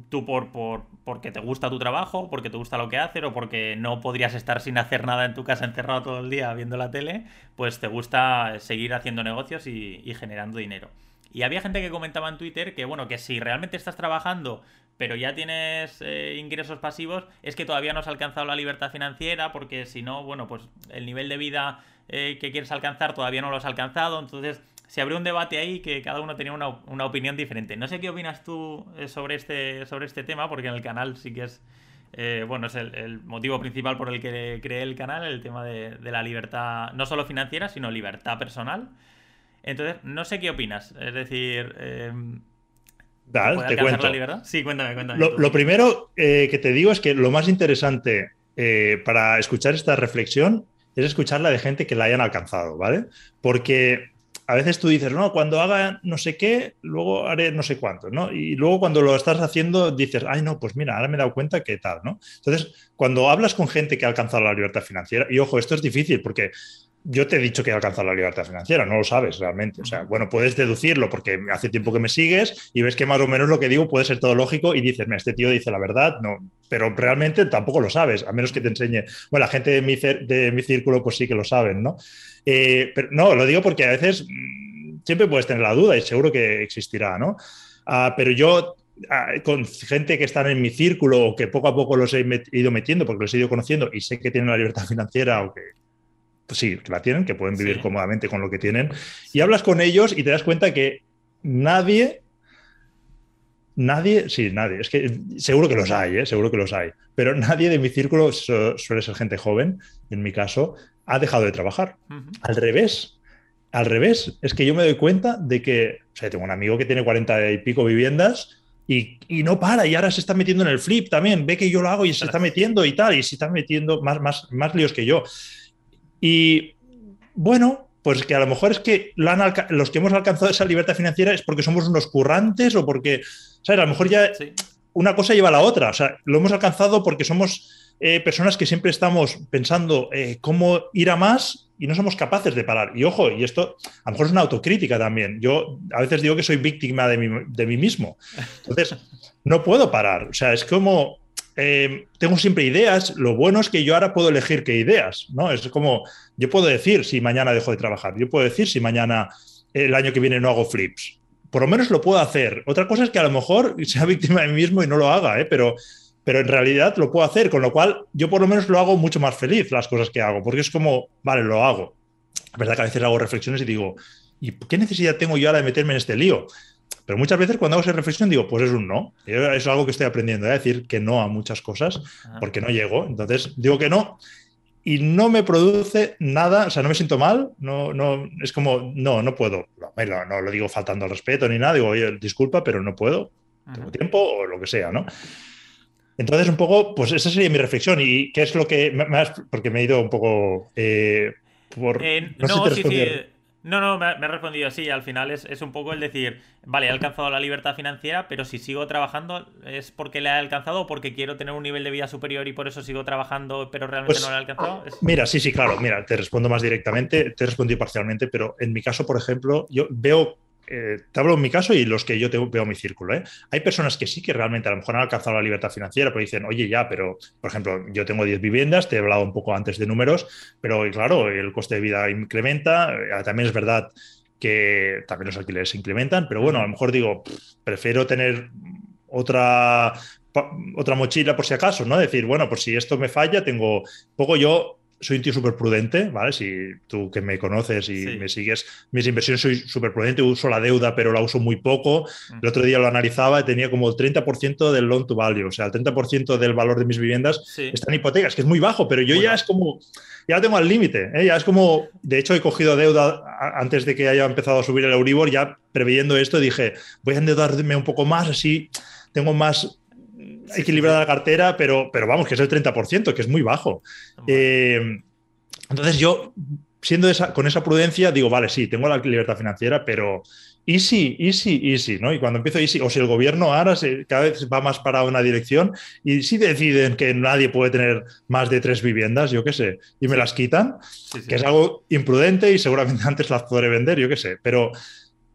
tú por, por, porque te gusta tu trabajo, porque te gusta lo que haces o porque no podrías estar sin hacer nada en tu casa encerrado todo el día viendo la tele, pues te gusta seguir haciendo negocios y, generando dinero. Y había gente que comentaba en Twitter que, bueno, que si realmente estás trabajando pero ya tienes eh, ingresos pasivos, es que todavía no has alcanzado la libertad financiera, porque si no, bueno, pues el nivel de vida eh, que quieres alcanzar todavía no lo has alcanzado, entonces se abrió un debate ahí que cada uno tenía una, opinión diferente. No sé qué opinas tú eh, sobre este, sobre este tema, porque en el canal sí que es, bueno, es el, motivo principal por el que creé el canal, el tema de, la libertad, no solo financiera, sino libertad personal. Entonces, no sé qué opinas. Es decir... Eh, Dale, te cuento. La libertad? Sí, cuéntame, cuéntame. Lo, primero que te digo es que lo más interesante para escuchar esta reflexión es escucharla de gente que la hayan alcanzado, ¿vale? Porque a veces tú dices, no, cuando haga no sé qué, luego haré no sé cuánto, ¿no? Y luego cuando lo estás haciendo dices, ay, no, pues mira, ahora me he dado cuenta que tal, ¿no? Entonces, cuando hablas con gente que ha alcanzado la libertad financiera, y ojo, esto es difícil porque yo te he dicho que he alcanzado la libertad financiera, no lo sabes realmente. O sea, bueno, puedes deducirlo porque hace tiempo que me sigues y ves que más o menos lo que digo puede ser todo lógico y dices, mira, este tío dice la verdad, no, pero realmente tampoco lo sabes, a menos que te enseñe. Bueno, la gente de mi, de mi círculo pues sí que lo saben, ¿no? Eh, pero no, lo digo porque a veces mm, siempre puedes tener la duda y seguro que existirá, ¿no? Ah, pero yo ah, con gente que están en mi círculo o que poco a poco los he ido metiendo porque los he ido conociendo y sé que tienen la libertad financiera o que pues sí, que la tienen, que pueden vivir cómodamente con lo que tienen. Y hablas con ellos y te das cuenta que nadie, nadie, sí, nadie, es que seguro que los hay, ¿eh? seguro que los hay, pero nadie de mi círculo, suele ser gente joven, en mi caso, ha dejado de trabajar. Al revés, al revés, es que yo me doy cuenta de que, o sea, tengo un amigo que tiene cuarenta y pico viviendas y, no para, y ahora se está metiendo en el flip también, ve que yo lo hago y se está metiendo y tal, y se está metiendo más, más, más líos que yo. Y bueno, pues que a lo mejor es que los que hemos alcanzado esa libertad financiera es porque somos unos currantes o porque, ¿sabes? A lo mejor ya una cosa lleva a la otra, o sea, lo hemos alcanzado porque somos eh, personas que siempre estamos pensando eh, cómo ir a más y no somos capaces de parar. Y ojo, y esto a lo mejor es una autocrítica también. Yo a veces digo que soy víctima de mí, de mí mismo. Entonces, no puedo parar. O sea, es como, eh, tengo siempre ideas. Lo bueno es que yo ahora puedo elegir qué ideas, ¿no? Es como, yo puedo decir si mañana dejo de trabajar, yo puedo decir si mañana, el año que viene no hago flips. Por lo menos lo puedo hacer. Otra cosa es que a lo mejor <laughs> sea víctima de mí mismo y no lo haga, ¿eh? pero pero en realidad lo puedo hacer, con lo cual yo por lo menos lo hago mucho más feliz las cosas que hago, porque es como, vale, lo hago. La verdad que a veces hago reflexiones y digo, ¿y qué necesidad tengo yo ahora de meterme en este lío? Pero muchas veces cuando hago esa reflexión digo, pues es un no. Es algo que estoy aprendiendo, a ¿eh? decir que no a muchas cosas, porque no llego. Entonces digo que no y no me produce nada, o sea, no me siento mal, no, no, es como, no, no puedo. No, no, lo digo faltando al respeto ni nada, digo, oye, disculpa, pero no puedo, tengo tiempo o lo que sea, ¿no? Entonces, un poco, pues esa sería mi reflexión. ¿Y qué es lo que más? Porque me he ido un poco eh, por. Eh, no, sí, sí. No, no, me, ha respondido sí. Al final es, es, un poco el decir, vale, he alcanzado la libertad financiera, pero si sigo trabajando, ¿es porque la he alcanzado o porque quiero tener un nivel de vida superior y por eso sigo trabajando, pero realmente pues, no la he alcanzado? Mira, sí, sí, claro. Mira, te respondo más directamente, te he respondido parcialmente, pero en mi caso, por ejemplo, yo veo eh, te hablo en mi caso y los que yo te veo mi círculo. ¿eh? Hay personas que sí que realmente a lo mejor han alcanzado la libertad financiera, pero dicen, oye, ya, pero por ejemplo, yo tengo 10 viviendas, te he hablado un poco antes de números, pero claro, el coste de vida incrementa. Eh, también es verdad que también los alquileres se incrementan, pero bueno, a lo mejor digo, prefiero tener otra otra mochila por si acaso, ¿no? Decir, bueno, pues si esto me falla, tengo poco yo soy un tío súper prudente, ¿vale? Si tú que me conoces y me sigues, mis inversiones soy súper prudente, uso la deuda, pero la uso muy poco. Mm. El otro día lo analizaba y tenía como el 30% del loan to value, o sea, el 30% del valor de mis viviendas está en hipotecas, que es muy bajo, pero yo ya es como, ya lo tengo al límite, ¿eh? ya es como, de hecho he cogido deuda antes de que haya empezado a subir el Euribor, ya preveyendo esto dije, voy a endeudarme un poco más, así tengo más equilibrada la cartera, pero, pero vamos, que es el 30%, que es muy bajo. Eh, entonces yo, siendo esa, con esa prudencia, digo, vale, sí, tengo la libertad financiera, pero easy, easy, easy, ¿no? Y cuando empiezo easy, o si el gobierno ahora se, cada vez va más para una dirección y si deciden que nadie puede tener más de tres viviendas, yo qué sé, y me las quitan, que es algo imprudente y seguramente <laughs> antes las podré vender, yo qué sé, pero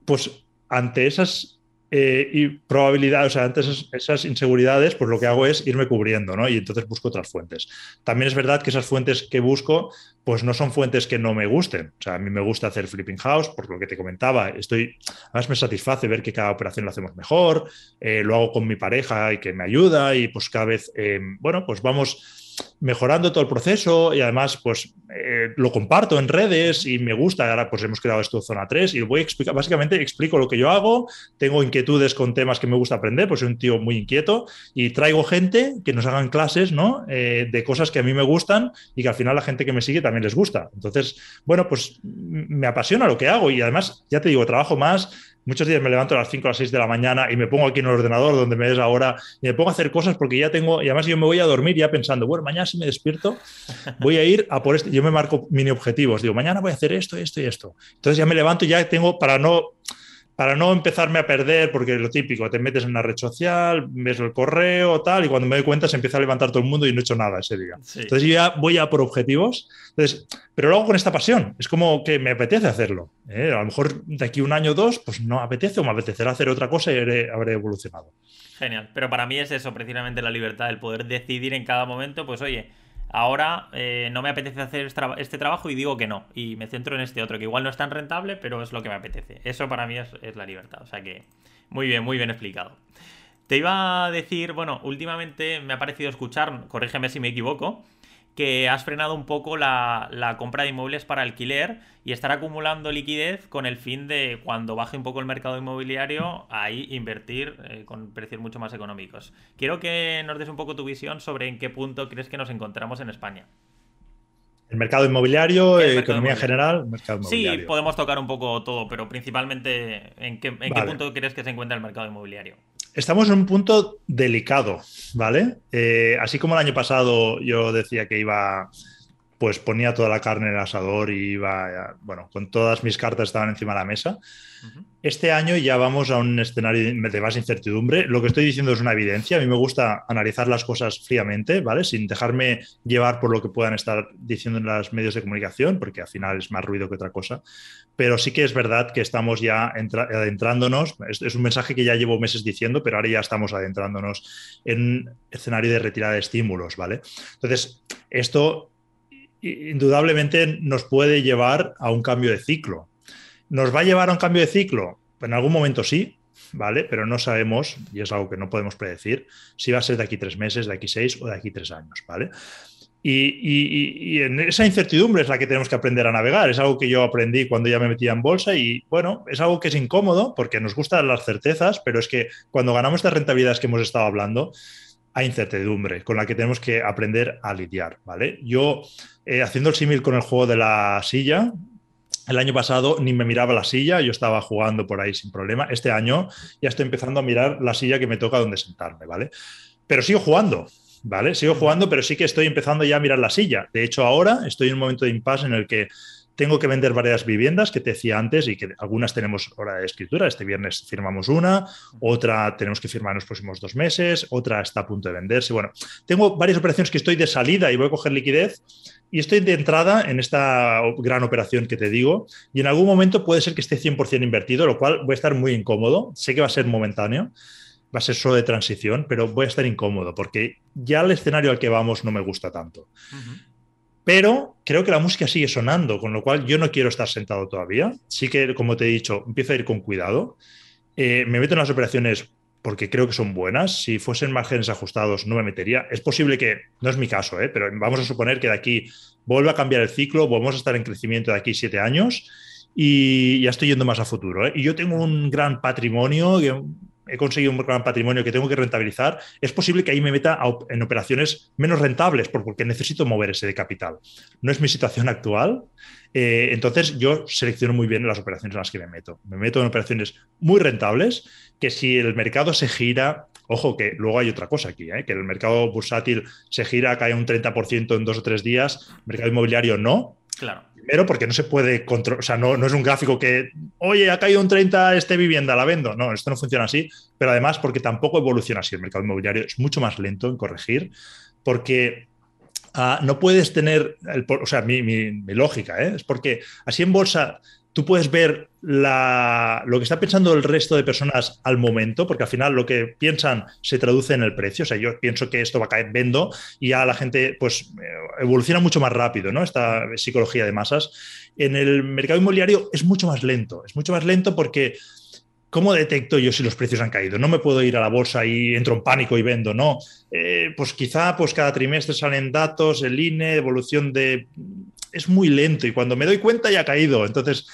pues ante esas eh, y probabilidad, o sea, antes esas, inseguridades, pues lo que hago es irme cubriendo, ¿no? Y entonces busco otras fuentes. También es verdad que esas fuentes que busco, pues no son fuentes que no me gusten. O sea, a mí me gusta hacer flipping house, por lo que te comentaba. Estoy, además me satisface ver que cada operación lo hacemos mejor, eh, lo hago con mi pareja y que me ayuda y pues cada vez, eh, bueno, pues vamos mejorando todo el proceso y además pues eh, lo comparto en redes y me gusta. Ahora pues hemos creado esto Zona 3 y voy a explicar, básicamente explico lo que yo hago, tengo inquietudes con temas que me gusta aprender, pues soy un tío muy inquieto y traigo gente que nos hagan clases, ¿no? Eh, de cosas que a mí me gustan y que al final la gente que me sigue también les gusta. Entonces, bueno, pues me apasiona lo que hago y además, ya te digo, trabajo más Muchos días me levanto a las 5 o las 6 de la mañana y me pongo aquí en el ordenador donde me ves ahora y me pongo a hacer cosas porque ya tengo, y además yo me voy a dormir ya pensando, bueno, mañana si me despierto voy a ir a por este, yo me marco mini objetivos, digo, mañana voy a hacer esto, esto y esto. Entonces ya me levanto ya tengo para no para no empezarme a perder, porque lo típico, te metes en una red social, ves el correo, tal, y cuando me doy cuenta se empieza a levantar todo el mundo y no he hecho nada ese día. Entonces yo ya voy a por objetivos, entonces, pero lo hago con esta pasión, es como que me apetece hacerlo. ¿eh? A lo mejor de aquí un año o dos, pues no apetece o me apetecerá hacer otra cosa y habré evolucionado. Genial, pero para mí es eso, precisamente la libertad, el poder decidir en cada momento, pues oye, Ahora eh, no me apetece hacer este trabajo y digo que no. Y me centro en este otro, que igual no es tan rentable, pero es lo que me apetece. Eso para mí es, es la libertad. O sea que muy bien, muy bien explicado. Te iba a decir, bueno, últimamente me ha parecido escuchar, corrígeme si me equivoco, que has frenado un poco la, compra de inmuebles para alquiler y estar acumulando liquidez con el fin de cuando baje un poco el mercado inmobiliario, ahí invertir eh, con precios mucho más económicos. Quiero que nos des un poco tu visión sobre en qué punto crees que nos encontramos en España. El mercado inmobiliario, economía en general, Sí, podemos tocar un poco todo, pero principalmente en qué, punto crees que se encuentra el mercado inmobiliario. Estamos en un punto delicado, ¿vale? Eh, así como el año pasado yo decía que iba, pues ponía toda la carne en el asador y iba, bueno, con todas mis cartas estaban encima de la mesa. Este año ya vamos a un escenario de más incertidumbre. Lo que estoy diciendo es una evidencia. A mí me gusta analizar las cosas fríamente, ¿vale? Sin dejarme llevar por lo que puedan estar diciendo en los medios de comunicación, porque al final es más ruido que otra cosa. Pero sí que es verdad que estamos ya adentrándonos. Es, un mensaje que ya llevo meses diciendo, pero ahora ya estamos adentrándonos en un escenario de retirada de estímulos, ¿vale? Entonces, esto indudablemente nos puede llevar a un cambio de ciclo. ¿Nos va a llevar a un cambio de ciclo? En algún momento sí, ¿vale? Pero no sabemos, y es algo que no podemos predecir, si va a ser de aquí tres meses, de aquí seis o de aquí tres años, ¿vale? Y, en esa incertidumbre es la que tenemos que aprender a navegar. Es algo que yo aprendí cuando ya me metía en bolsa y bueno, es algo que es incómodo porque nos gustan las certezas, pero es que cuando ganamos estas rentabilidades que hemos estado hablando, hay incertidumbre con la que tenemos que aprender a lidiar, ¿vale? Yo, eh, haciendo el símil con el juego de la silla, el año pasado ni me miraba la silla, yo estaba jugando por ahí sin problema. Este año ya estoy empezando a mirar la silla que me toca donde sentarme, ¿vale? Pero sigo jugando, ¿vale? Sigo jugando, pero sí que estoy empezando ya a mirar la silla. De hecho, ahora estoy en un momento de impasse en el que tengo que vender varias viviendas que te decía antes y que algunas tenemos hora de escritura. Este viernes firmamos una, otra tenemos que firmar en los próximos dos meses, otra está a punto de venderse. Bueno, tengo varias operaciones que estoy de salida y voy a coger liquidez y estoy de entrada en esta gran operación que te digo, y en algún momento puede ser que esté 100% invertido, lo cual voy a estar muy incómodo. Sé que va a ser momentáneo, va a ser solo de transición, pero voy a estar incómodo porque ya el escenario al que vamos no me gusta tanto. Pero creo que la música sigue sonando, con lo cual yo no quiero estar sentado todavía. Sí que, como te he dicho, empiezo a ir con cuidado. Eh, me meto en las operaciones porque creo que son buenas. Si fuesen márgenes ajustados, no me metería. Es posible que, no es mi caso, ¿eh? pero vamos a suponer que de aquí vuelva a cambiar el ciclo, volvemos a estar en crecimiento de aquí siete años y ya estoy yendo más a futuro. ¿eh? Y yo tengo un gran patrimonio, he conseguido un gran patrimonio que tengo que rentabilizar. Es posible que ahí me meta en operaciones menos rentables porque necesito mover ese de capital. No es mi situación actual. Eh, entonces yo selecciono muy bien las operaciones en las que me meto. Me meto en operaciones muy rentables que si el mercado se gira, ojo que luego hay otra cosa aquí, ¿eh? que el mercado bursátil se gira, cae un 30% en dos o tres días, mercado inmobiliario no. Claro. Primero porque no se puede controlar, o sea, no, no, es un gráfico que, oye, ha caído un 30 este vivienda, la vendo. No, esto no funciona así, pero además porque tampoco evoluciona así el mercado inmobiliario, es mucho más lento en corregir, porque ah, no puedes tener, o sea, mi, mi lógica, ¿eh? es porque así en bolsa tú puedes ver lo que está pensando el resto de personas al momento, porque al final lo que piensan se traduce en el precio. O sea, yo pienso que esto va a caer, vendo, y ya la gente pues eh, evoluciona mucho más rápido, ¿no? Esta psicología de masas. En el mercado inmobiliario es mucho más lento, es mucho más lento porque ¿Cómo detecto yo si los precios han caído? No me puedo ir a la bolsa y entro en pánico y vendo, no. Eh, pues quizá pues cada trimestre salen datos, el INE, evolución de... Es muy lento y cuando me doy cuenta ya ha caído. Entonces,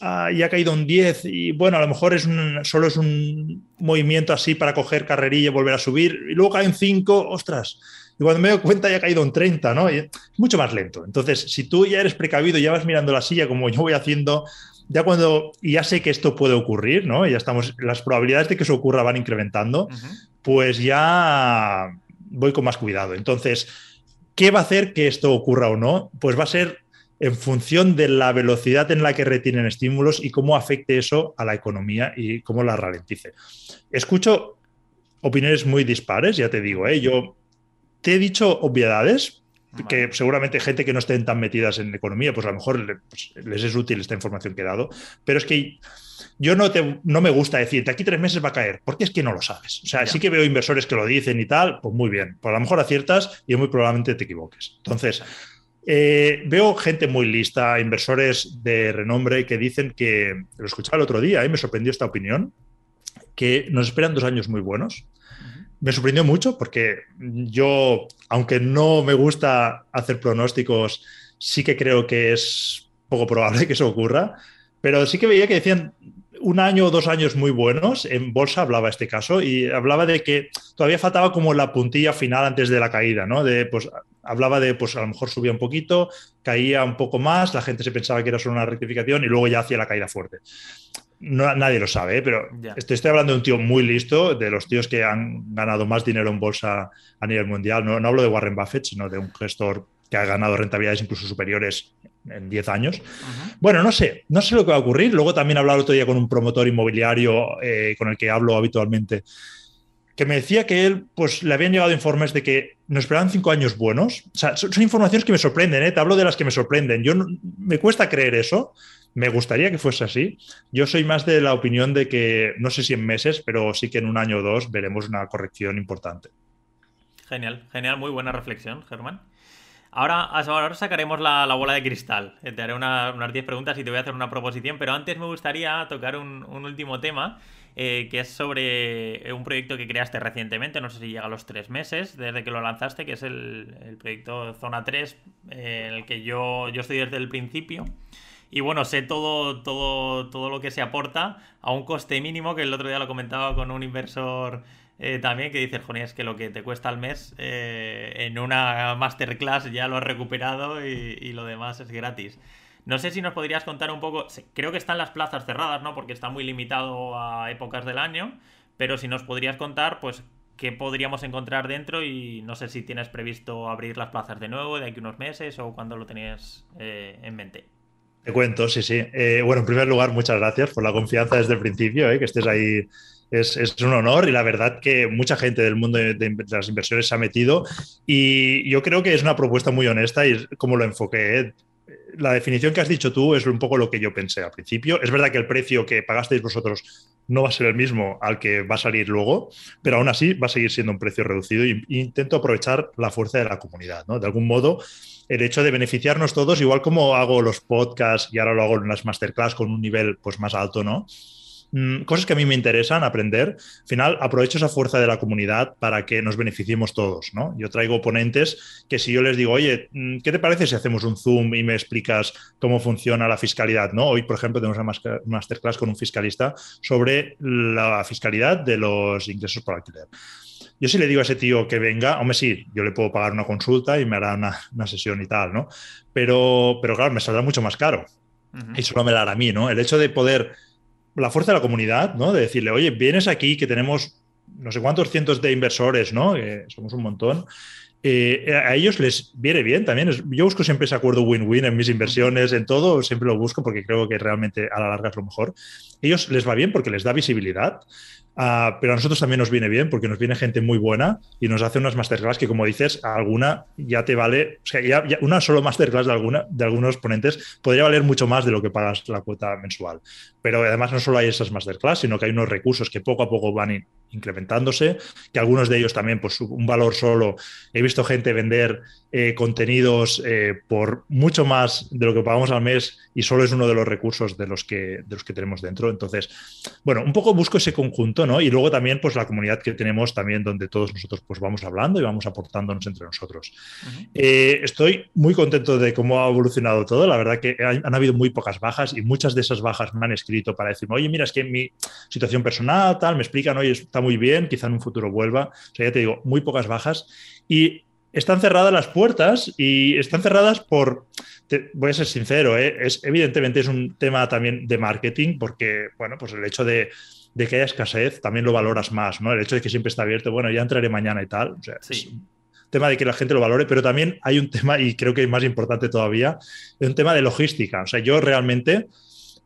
ah, ya ha caído un 10 y bueno, a lo mejor es solo es un movimiento así para coger carrerilla y volver a subir y luego cae un 5, ostras. Y cuando me doy cuenta ya ha caído un 30, ¿no? es mucho más lento. Entonces, si tú ya eres precavido, ya vas mirando la silla como yo voy haciendo, ya cuando ya sé que esto puede ocurrir, ¿no? Ya estamos, las probabilidades de que eso ocurra van incrementando, pues ya voy con más cuidado. Entonces, ¿qué va a hacer que esto ocurra o no? Pues va a ser en función de la velocidad en la que retienen estímulos y cómo afecte eso a la economía y cómo la ralentice. Escucho opiniones muy dispares, ya te digo, ¿eh? yo te he dicho obviedades, que seguramente gente que no estén tan metidas en economía, pues a lo mejor pues, les es útil esta información que he dado, pero es que yo no, te, no me gusta decirte aquí tres meses va a caer, porque es que no lo sabes. O sea, sí que veo inversores que lo dicen y tal, pues muy bien, pues a lo mejor aciertas y muy probablemente te equivoques. Entonces, eh, veo gente muy lista, inversores de renombre que dicen que, lo escuchaba el otro día y me sorprendió esta opinión, que nos esperan dos años muy buenos. Me sorprendió mucho porque yo, aunque no me gusta hacer pronósticos, sí que creo que es poco probable que eso ocurra, pero sí que veía que decían un año o dos años muy buenos, en bolsa hablaba este caso, y hablaba de que todavía faltaba como la puntilla final antes de la caída, ¿no? De, pues, hablaba de, pues a lo mejor subía un poquito, caía un poco más, la gente se pensaba que era solo una rectificación y luego ya hacía la caída fuerte nadie lo sabe, ¿eh? pero estoy, estoy, hablando de un tío muy listo, de los tíos que han ganado más dinero en bolsa a nivel mundial. No, no hablo de Warren Buffett, sino de un gestor que ha ganado rentabilidades incluso superiores en 10 años. Bueno, no sé, no sé lo que va a ocurrir. Luego también he hablado el otro día con un promotor inmobiliario eh, con el que hablo habitualmente, que me decía que él, pues le habían llegado informes de que nos esperaban cinco años buenos. O sea, son, informaciones que me sorprenden, ¿eh? te hablo de las que me sorprenden. Yo me cuesta creer eso. Me gustaría que fuese así. Yo soy más de la opinión de que, no sé si en meses, pero sí que en un año o dos veremos una corrección importante. Genial, genial, muy buena reflexión, Germán. Ahora, ahora sacaremos la, bola de cristal. Eh, te haré unas 10 preguntas y te voy a hacer una proposición, pero antes me gustaría tocar un, último tema, eh, que es sobre un proyecto que creaste recientemente, no sé si llega a los tres meses desde que lo lanzaste, que es el, proyecto Zona 3, eh, en el que yo, yo estoy desde el principio. Y bueno, sé todo, todo, todo lo que se aporta a un coste mínimo, que el otro día lo comentaba con un inversor eh, también que dices, Joni, es que lo que te cuesta al mes eh, en una masterclass ya lo has recuperado y, lo demás es gratis. No sé si nos podrías contar un poco, creo que están las plazas cerradas, ¿no? Porque está muy limitado a épocas del año, pero si nos podrías contar, pues, qué podríamos encontrar dentro y no sé si tienes previsto abrir las plazas de nuevo de aquí unos meses o cuando lo tenías eh, en mente. Te cuento, sí, sí. bueno, en primer lugar, muchas gracias por la confianza desde el principio, que estés ahí es, un honor y la verdad que mucha gente del mundo de, las inversiones se ha metido y yo creo que es una propuesta muy honesta y como lo enfoqué. ¿eh? La definición que has dicho tú es un poco lo que yo pensé al principio. Es verdad que el precio que pagasteis vosotros no va a ser el mismo al que va a salir luego, pero aún así va a seguir siendo un precio reducido e intento aprovechar la fuerza de la comunidad. ¿no? De algún modo, el hecho de beneficiarnos todos, igual como hago los podcasts y ahora lo hago en las masterclass con un nivel pues, más alto, ¿no? Mm, cosas que a mí me interesan aprender. Al final, aprovecho esa fuerza de la comunidad para que nos beneficiemos todos. ¿no? Yo traigo ponentes que si yo les digo, oye, mm, ¿qué te parece si hacemos un Zoom y me explicas cómo funciona la fiscalidad? ¿no? Hoy, por ejemplo, tenemos una masterclass con un fiscalista sobre la fiscalidad de los ingresos por alquiler. Yo si le digo a ese tío que venga, hombre, sí, yo le puedo pagar una consulta y me hará una, sesión y tal, ¿no? Pero, pero claro, me saldrá mucho más caro. Y solo me la hará a mí, ¿no? El hecho de poder la fuerza de la comunidad, ¿no? De decirle, oye, vienes aquí que tenemos no sé cuántos cientos de inversores, ¿no? somos un montón. Eh, a ellos les viene bien también. Yo busco siempre ese acuerdo win-win en mis inversiones, en todo, siempre lo busco porque creo que realmente a la larga es lo mejor. ellos les va bien porque les da visibilidad. Ah, pero a nosotros también nos viene bien porque nos viene gente muy buena y nos hace unas masterclass que, como dices, alguna ya te vale, o sea, una solo masterclass de, alguna, de algunos ponentes podría valer mucho más de lo que pagas la cuota mensual. Pero además no solo hay esas masterclass, sino que hay unos recursos que poco a poco van incrementándose, que algunos de ellos también, pues un valor solo. He visto gente vender eh, contenidos eh, por mucho más de lo que pagamos al mes y solo es uno de los recursos de los que, de los que tenemos dentro. Entonces, bueno, un poco busco ese conjunto, ¿no? Y luego también, pues la comunidad que tenemos también donde todos nosotros pues vamos hablando y vamos aportándonos entre nosotros. Eh, estoy muy contento de cómo ha evolucionado todo. La verdad que han, habido muy pocas bajas y muchas de esas bajas me han escrito para decirme, oye, mira, es que mi situación personal, tal, me explican, oye, está muy bien, quizá en un futuro vuelva. O sea, ya te digo, muy pocas bajas. Y están cerradas las puertas y están cerradas por, voy a ser sincero, ¿eh? es, evidentemente es un tema también de marketing porque, bueno, pues el hecho de, que haya escasez también lo valoras más, ¿no? El hecho de que siempre está abierto, bueno, ya entraré mañana y tal. O sea, es un tema de que la gente lo valore, pero también hay un tema, y creo que es más importante todavía, es un tema de logística. O sea, yo realmente...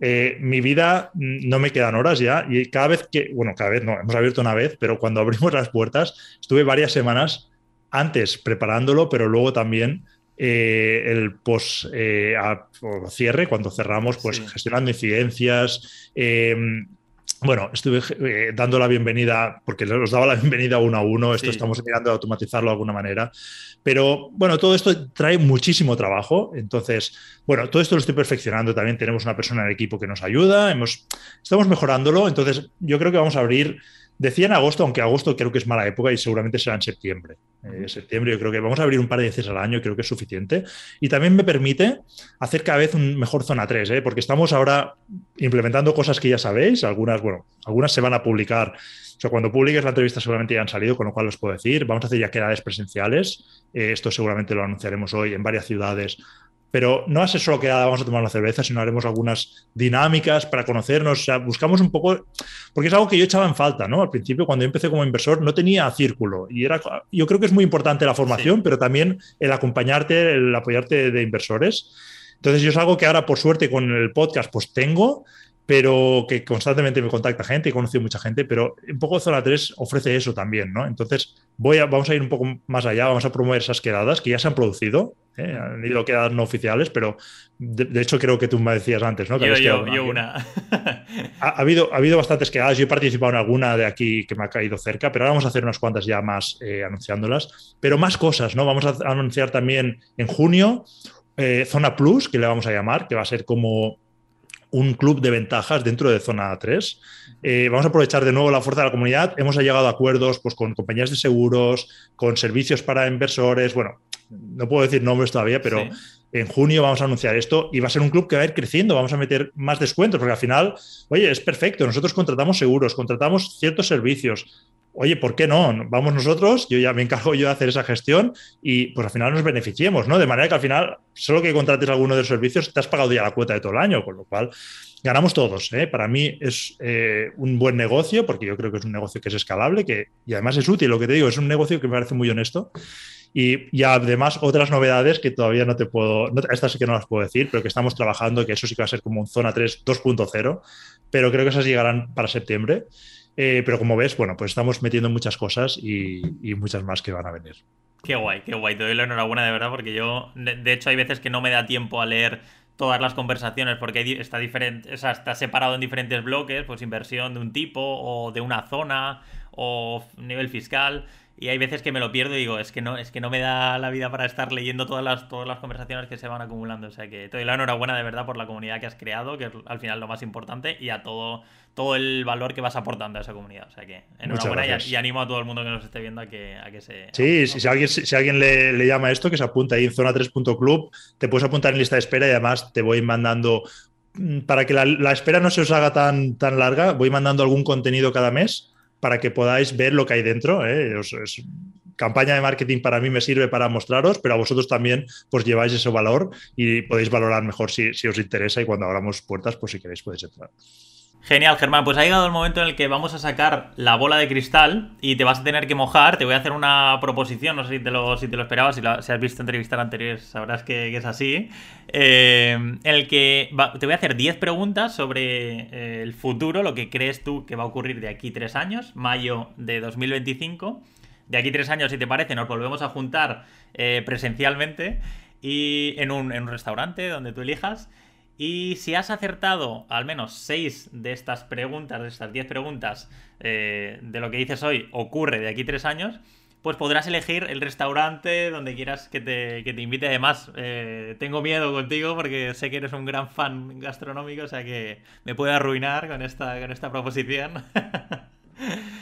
Eh, mi vida mm, no me quedan horas ya y cada vez que, bueno, cada vez no, hemos abierto una vez, pero cuando abrimos <laughs> las puertas estuve varias semanas antes preparándolo, pero luego también eh, el post eh, cierre, cuando cerramos, pues gestionando incidencias. Em, bueno, estuve eh, dando la bienvenida, porque os daba la bienvenida uno a uno, esto estamos mirando a automatizarlo de alguna manera, pero bueno, todo esto trae muchísimo trabajo, entonces, bueno, todo esto lo estoy perfeccionando, también tenemos una persona en el equipo que nos ayuda, hemos, estamos mejorándolo, entonces yo creo que vamos a abrir Decía en agosto, aunque agosto creo que es mala época y seguramente será en septiembre. Eh, septiembre yo creo que vamos a abrir un par de veces al año, creo que es suficiente. Y también me permite hacer cada vez un mejor zona 3, ¿eh? porque estamos ahora implementando cosas que ya sabéis, algunas, bueno, algunas se van a publicar. O sea, cuando publiques la entrevista seguramente ya han salido, con lo cual os puedo decir. Vamos a hacer ya quedades presenciales. Eh, esto seguramente lo anunciaremos hoy en varias ciudades pero no ser solo que vamos a tomar la cerveza, sino haremos algunas dinámicas para conocernos. O sea, buscamos un poco, porque es algo que yo echaba en falta, ¿no? Al principio, cuando yo empecé como inversor, no tenía círculo. Y era, yo creo que es muy importante la formación, pero también el acompañarte, el apoyarte de inversores. Entonces, yo es algo que ahora, por suerte, con el podcast, pues tengo pero que constantemente me contacta gente, he conocido mucha gente, pero un poco Zona 3 ofrece eso también, ¿no? Entonces, voy a, vamos a ir un poco más allá, vamos a promover esas quedadas que ya se han producido, ¿eh? han ido quedadas no oficiales, pero de, hecho creo que tú me decías antes, ¿no? Que yo, yo, una. <laughs> ha, habido, ha habido bastantes quedadas, yo he participado en alguna de aquí que me ha caído cerca, pero ahora vamos a hacer unas cuantas ya más eh, anunciándolas, pero más cosas, ¿no? Vamos a anunciar también en junio eh, Zona Plus, que le vamos a llamar, que va a ser como un club de ventajas dentro de Zona 3. Eh, vamos a aprovechar de nuevo la fuerza de la comunidad. Hemos llegado a acuerdos pues, con compañías de seguros, con servicios para inversores. Bueno, no puedo decir nombres todavía, pero en junio vamos a anunciar esto y va a ser un club que va a ir creciendo. Vamos a meter más descuentos, porque al final, oye, es perfecto. Nosotros contratamos seguros, contratamos ciertos servicios oye, ¿por qué no? Vamos nosotros, yo ya me encargo yo de hacer esa gestión y pues al final nos beneficiemos, ¿no? De manera que al final, solo que contrates alguno de los servicios, te has pagado ya la cuota de todo el año, con lo cual ganamos todos. ¿eh? Para mí es eh, un buen negocio, porque yo creo que es un negocio que es escalable que, y además es útil, lo que te digo, es un negocio que me parece muy honesto. Y, además otras novedades que todavía no te puedo, estas sí que no las puedo decir, pero que estamos trabajando, que eso sí que va a ser como un Zona 3 2.0, pero creo que esas llegarán para septiembre. Eh, pero como ves, bueno, pues estamos metiendo muchas cosas y, muchas más que van a venir. Qué guay, qué guay. Te doy la enhorabuena de verdad porque yo, de, hecho, hay veces que no me da tiempo a leer todas las conversaciones porque está, diferente, está separado en diferentes bloques, pues inversión de un tipo o de una zona o nivel fiscal. Y hay veces que me lo pierdo y digo, es que no, es que no me da la vida para estar leyendo todas las, todas las conversaciones que se van acumulando. O sea que te doy la enhorabuena de verdad por la comunidad que has creado, que es al final lo más importante, y a todo, todo el valor que vas aportando a esa comunidad. O sea que enhorabuena y, animo a todo el mundo que nos esté viendo a que, a que se. Sí, si, alguien, si, alguien le, llama esto, que se apunta ahí en zona3.club, te puedes apuntar en lista de espera y además te voy mandando. Mm, para que la, espera no se os haga tan, tan larga, voy mandando algún contenido cada mes para que podáis ver lo que hay dentro. ¿eh? campaña de marketing para mí me sirve para mostraros, pero a vosotros también pues lleváis ese valor y podéis valorar mejor si, si os interesa y cuando abramos puertas, pues si queréis podéis entrar. Genial, Germán. Pues ha llegado el momento en el que vamos a sacar la bola de cristal y te vas a tener que mojar. Te voy a hacer una proposición, no sé si te lo, esperabas, si, si has visto entrevistas anteriores sabrás que, es así. Eh, en el que te voy a hacer 10 preguntas sobre eh, el futuro, lo que crees tú que va a ocurrir de aquí tres años, mayo de 2025. De aquí tres años, si te parece, nos volvemos a juntar eh, presencialmente y en un restaurante donde tú elijas. Y si has acertado al menos 6 de estas preguntas, de estas 10 preguntas, eh, de lo que dices hoy ocurre de aquí 3 años, pues podrás elegir el restaurante donde quieras que te, que te invite. Además, eh, tengo miedo contigo porque sé que eres un gran fan gastronómico, o sea que me puede arruinar con esta, con esta proposición. <laughs>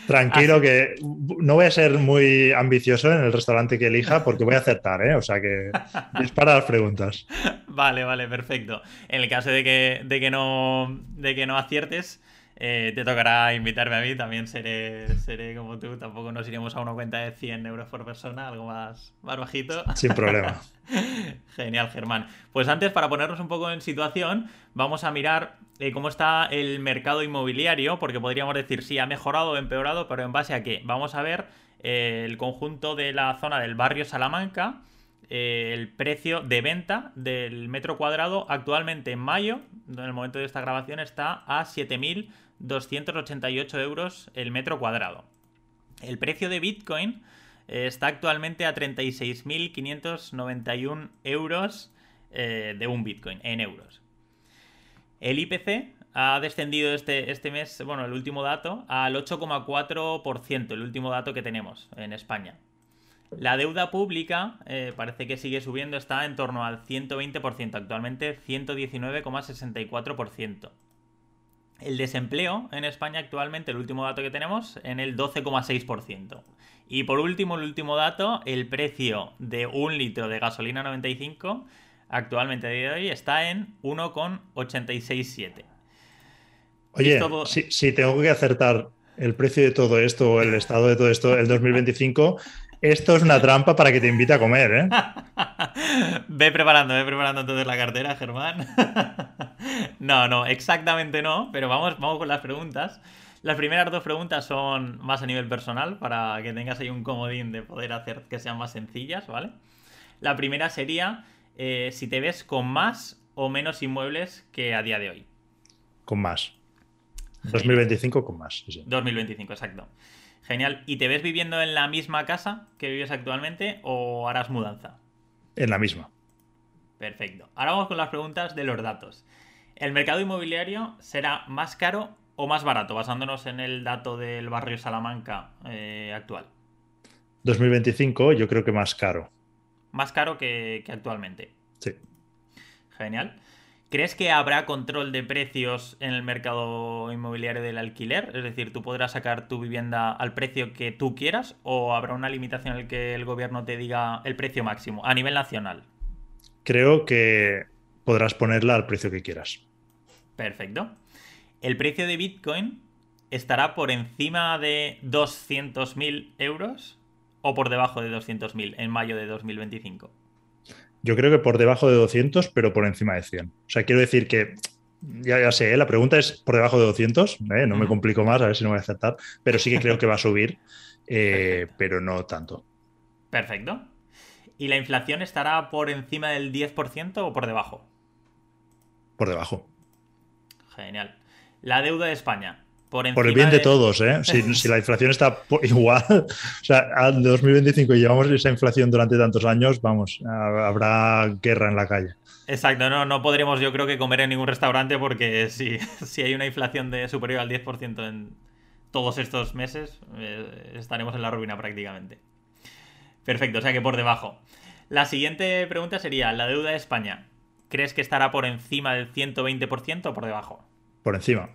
Tranquilo, que no voy a ser muy ambicioso en el restaurante que elija porque voy a aceptar, ¿eh? O sea que <laughs> dispara las preguntas. Vale, vale, perfecto. En el caso de que, de que, no, de que no aciertes, eh, te tocará invitarme a mí, también seré, seré como tú, tampoco nos iremos a una cuenta de 100 euros por persona, algo más, más bajito. Sin problema. <laughs> Genial, Germán. Pues antes, para ponernos un poco en situación, vamos a mirar eh, cómo está el mercado inmobiliario, porque podríamos decir si ha mejorado o empeorado, pero en base a qué. Vamos a ver eh, el conjunto de la zona del barrio Salamanca. el precio de venta del metro cuadrado actualmente en mayo, en el momento de esta grabación, está a 7.000 288 euros el metro cuadrado. El precio de Bitcoin eh, está actualmente a 36.591 euros eh, de un Bitcoin, en euros. El IPC ha descendido este, este mes, bueno, el último dato, al 8,4%, el último dato que tenemos en España. La deuda pública eh, parece que sigue subiendo, está en torno al 120%, actualmente 119,64%. El desempleo en España actualmente, el último dato que tenemos, en el 12,6%. Y por último, el último dato, el precio de un litro de gasolina 95 actualmente a día de hoy está en 1,867. Oye, si, tengo que acertar el precio de todo esto o el estado de todo esto el 2025, esto es una trampa para que te invite a comer, ¿eh? <laughs> ve preparando, ve preparando entonces la cartera, Germán. <laughs> no, no, exactamente no, pero vamos, vamos con las preguntas. Las primeras dos preguntas son más a nivel personal, para que tengas ahí un comodín de poder hacer que sean más sencillas, ¿vale? La primera sería eh, si te ves con más o menos inmuebles que a día de hoy. Con más. 2025 con más. 2025, exacto. Genial. ¿Y te ves viviendo en la misma casa que vives actualmente o harás mudanza? En la misma. Perfecto. Ahora vamos con las preguntas de los datos. ¿El mercado inmobiliario será más caro o más barato, basándonos en el dato del barrio Salamanca eh, actual? 2025 yo creo que más caro. Más caro que, que actualmente. Sí. Genial. ¿Crees que habrá control de precios en el mercado inmobiliario del alquiler? Es decir, tú podrás sacar tu vivienda al precio que tú quieras o habrá una limitación en la que el gobierno te diga el precio máximo a nivel nacional. Creo que podrás ponerla al precio que quieras. Perfecto. ¿El precio de Bitcoin estará por encima de 200.000 euros o por debajo de 200.000 en mayo de 2025? Yo creo que por debajo de 200, pero por encima de 100. O sea, quiero decir que, ya, ya sé, ¿eh? la pregunta es por debajo de 200, ¿eh? no me complico más, a ver si no voy a acertar, pero sí que creo que va a <laughs> subir, eh, pero no tanto. Perfecto. ¿Y la inflación estará por encima del 10% o por debajo? Por debajo. Genial. La deuda de España, por, el bien de, todos, ¿eh? Si, <laughs> la inflación está igual, o sea, al 2025 llevamos esa inflación durante tantos años, vamos, habrá guerra en la calle. Exacto, no, no podremos yo creo que comer en ningún restaurante porque si, <laughs> si hay una inflación de superior al 10% en todos estos meses, eh, estaremos en la ruina prácticamente. Perfecto, o sea que por debajo. La siguiente pregunta sería, ¿la deuda de España crees que estará por encima del 120% o por debajo? Por encima.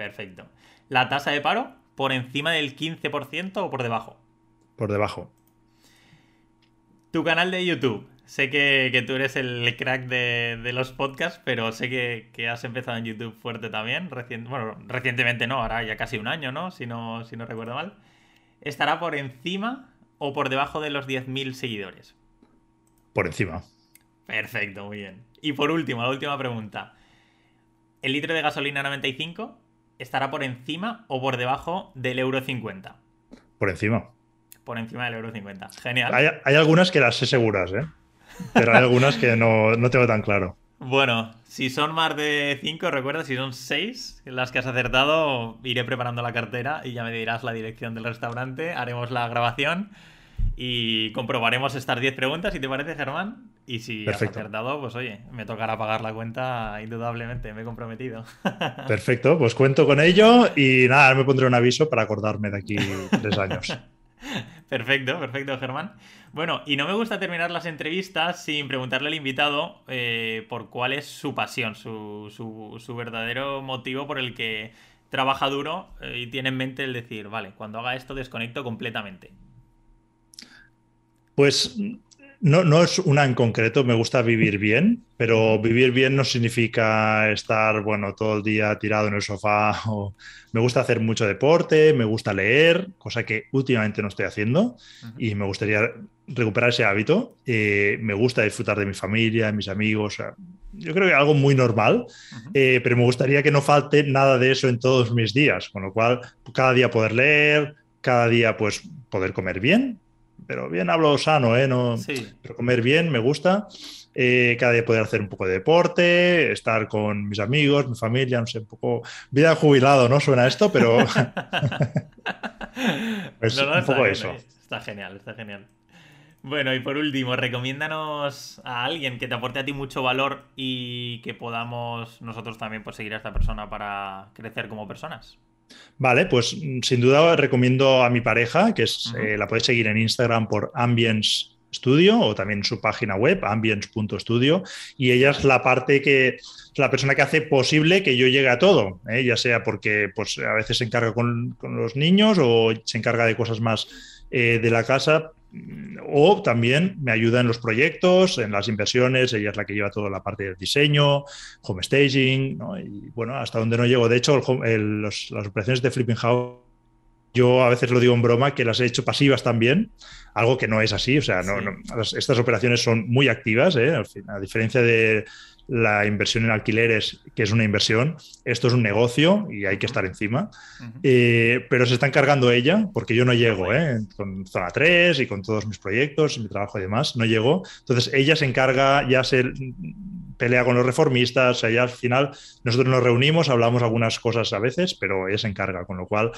Perfecto. ¿La tasa de paro por encima del 15% o por debajo? Por debajo. Tu canal de YouTube. Sé que, tú eres el crack de, los podcasts, pero sé que, has empezado en YouTube fuerte también. bueno, recientemente no, ahora ya casi un año, ¿no? Si, ¿no? si no recuerdo mal. ¿Estará por encima o por debajo de los 10.000 seguidores? Por encima. Perfecto, muy bien. Y por último, la última pregunta. ¿El litro de gasolina 95 estará por encima o por debajo del euro 50. Por encima. Por encima del euro 50. Genial. Hay, algunas que las sé seguras, ¿eh? Pero hay algunas que no, tengo tan claro. Bueno, si son más de 5, recuerda, si son 6 las que has acertado, iré preparando la cartera y ya me dirás la dirección del restaurante, haremos la grabación y comprobaremos estas 10 preguntas, si te parece, Germán. Y si has acertado, pues oye, me tocará pagar la cuenta indudablemente, me he comprometido. <laughs> Perfecto, pues cuento con ello y nada, me pondré un aviso para acordarme de aquí tres años. <laughs> Perfecto, perfecto, Germán. Bueno, y no me gusta terminar las entrevistas sin preguntarle al invitado eh, por cuál es su pasión, su, su, verdadero motivo por el que trabaja duro eh, y tiene en mente el decir, vale, cuando haga esto desconecto completamente. Pues no, no es una en concreto, me gusta vivir bien, pero vivir bien no significa estar, bueno, todo el día tirado en el sofá. <laughs> Me gusta hacer mucho deporte, me gusta leer, cosa que últimamente no estoy haciendo y me gustaría recuperar ese hábito. Eh, me gusta disfrutar de mi familia, de mis amigos. yo creo que algo muy normal, eh, pero me gustaría que no falte nada de eso en todos mis días, con lo cual cada día poder leer, cada día pues poder comer bien, pero bien hablo sano, ¿eh? No, Pero comer bien me gusta. Eh, cada día poder hacer un poco de deporte, estar con mis amigos, mi familia, no sé, un poco vida jubilado, ¿no? Suena esto, pero <laughs> es un poco eso. Está genial, está genial. Bueno, y por último, recomiéndanos a alguien que te aporte a ti mucho valor y que podamos nosotros también pues, seguir a esta persona para crecer como personas. Vale, pues mm, sin duda recomiendo a mi pareja, que es, eh, la podéis seguir en Instagram por Ambience Studio o también su página web, ambience.studio, y ella es la parte que, la persona que hace posible que yo llegue a todo, ¿eh? ya sea porque pues, a veces se encarga con, los niños o se encarga de cosas más eh, de la casa, o también me ayuda en los proyectos, en las inversiones, ella es la que lleva toda la parte del diseño, home staging, y bueno, hasta donde no llego. De hecho, las operaciones de Flipping House yo a veces lo digo en broma que las he hecho pasivas también, algo que no es así. O sea, no, estas operaciones son muy activas, ¿eh? a diferencia de la inversión en alquileres, que es una inversión, esto es un negocio y hay que estar encima. Eh, pero se está encargando ella, porque yo no llego, ¿eh? con Zona 3 y con todos mis proyectos, mi trabajo y demás, no llego. Entonces ella se encarga, ya se pelea con los reformistas, o sea, ya al final nosotros nos reunimos, hablamos algunas cosas a veces, pero ella se encarga, con lo cual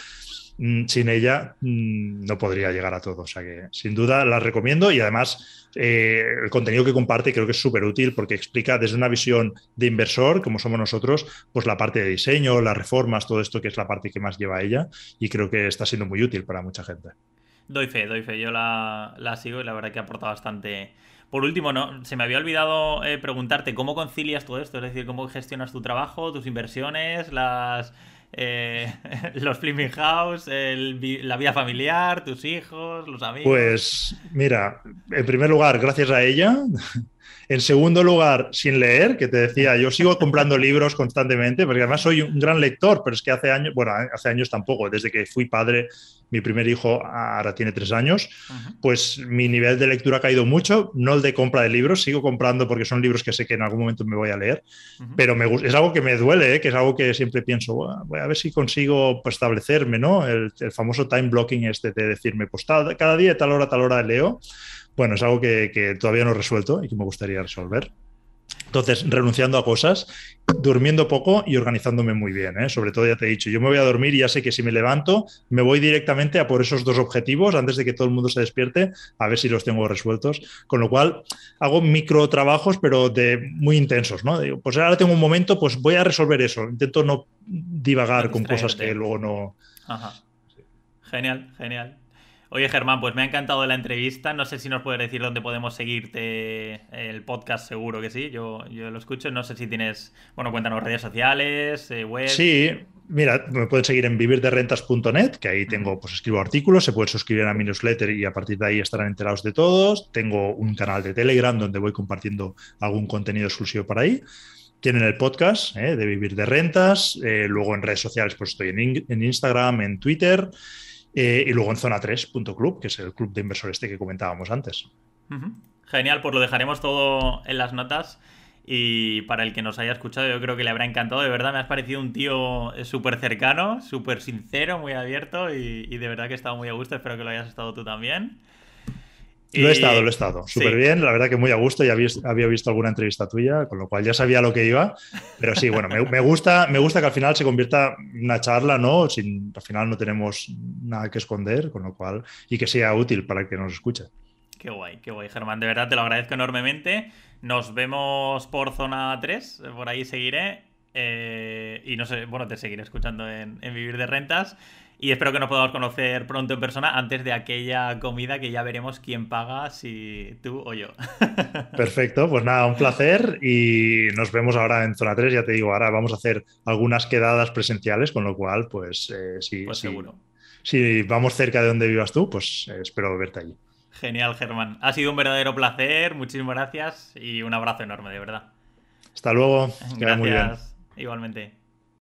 sin ella mm, no podría llegar a todo. O sea que sin duda la recomiendo y además eh, el contenido que comparte creo que es súper útil porque explica desde una visión de inversor, como somos nosotros, pues la parte de diseño, las reformas, todo esto que es la parte que más lleva ella y creo que está siendo muy útil para mucha gente. Doy fe, doy fe. Yo la, sigo y la verdad que aporta bastante. Por último, no, se me había olvidado eh, preguntarte cómo concilias todo esto, es decir, cómo gestionas tu trabajo, tus inversiones, las eh, <laughs> los Flipping House, la vida familiar, tus hijos, los amigos. Pues mira, en primer lugar, gracias a ella. En segundo lugar, sin leer, que te decía, yo sigo comprando libros constantemente, porque además soy un gran lector, pero es que hace años, bueno, hace años tampoco, desde que fui padre mi primer hijo ahora tiene tres años, pues mi nivel de lectura ha caído mucho, no el de compra de libros, sigo comprando porque son libros que sé que en algún momento me voy a leer, pero me, es algo que me duele, ¿eh? que es algo que siempre pienso, voy a ver si consigo pues, establecerme, ¿no? El, famoso time blocking este de decirme, pues cada día, tal hora, tal hora leo. Bueno, es algo que, que todavía no he resuelto y que me gustaría resolver. Entonces, renunciando a cosas, durmiendo poco y organizándome muy bien. ¿eh? Sobre todo, ya te he dicho, yo me voy a dormir y ya sé que si me levanto, me voy directamente a por esos dos objetivos antes de que todo el mundo se despierte, a ver si los tengo resueltos. Con lo cual, hago micro trabajos, pero de muy intensos. ¿no? Digo, pues ahora tengo un momento, pues voy a resolver eso. Intento no divagar con cosas que luego no. Ajá. Genial, genial. Oye, Germán, pues me ha encantado la entrevista. No sé si nos puedes decir dónde podemos seguirte el podcast, seguro que sí. Yo, yo lo escucho. No sé si tienes, bueno, cuéntanos redes sociales, eh, web. Sí, mira, me pueden seguir en vivirderrentas.net, que ahí tengo, pues escribo artículos, se pueden suscribir a mi newsletter y a partir de ahí estarán enterados de todos. Tengo un canal de Telegram donde voy compartiendo algún contenido exclusivo para ahí tienen el podcast eh, de Vivir de Rentas, eh, luego en redes sociales pues estoy en, en Instagram, en Twitter eh, y luego en zona 3.club, que es el club de inversores este que comentábamos antes. Genial, pues lo dejaremos todo en las notas. Y para el que nos haya escuchado, yo creo que le habrá encantado. De verdad, me has parecido un tío eh, súper cercano, súper sincero, muy abierto y, y, de verdad que he estado muy a gusto. Espero que lo hayas estado tú también. Lo he estado, lo he estado. Súper bien, la verdad que muy a gusto. Ya había visto alguna entrevista tuya, con lo cual ya sabía lo que iba. Pero sí, bueno, me, gusta, me gusta que al final se convierta en una charla, ¿no? Sin, al final no tenemos nada que esconder, con lo cual, y que sea útil para el que nos escuche. Qué guay, qué guay, Germán. De verdad te lo agradezco enormemente. Nos vemos por zona 3, por ahí seguiré. Eh, y no sé, bueno, te seguiré escuchando en, en Vivir de Rentas. Y espero que nos podamos conocer pronto en persona antes de aquella comida que ya veremos quién paga, si tú o yo. <laughs> Perfecto, pues nada, un placer y nos vemos ahora en zona 3. Ya te digo, ahora vamos a hacer algunas quedadas presenciales, con lo cual, pues eh, sí, pues seguro. Si vamos cerca de donde vivas tú, pues eh, espero verte allí. Genial, Germán. Ha sido un verdadero placer, muchísimas gracias y un abrazo enorme, de verdad. Hasta luego. Gracias. Igualmente.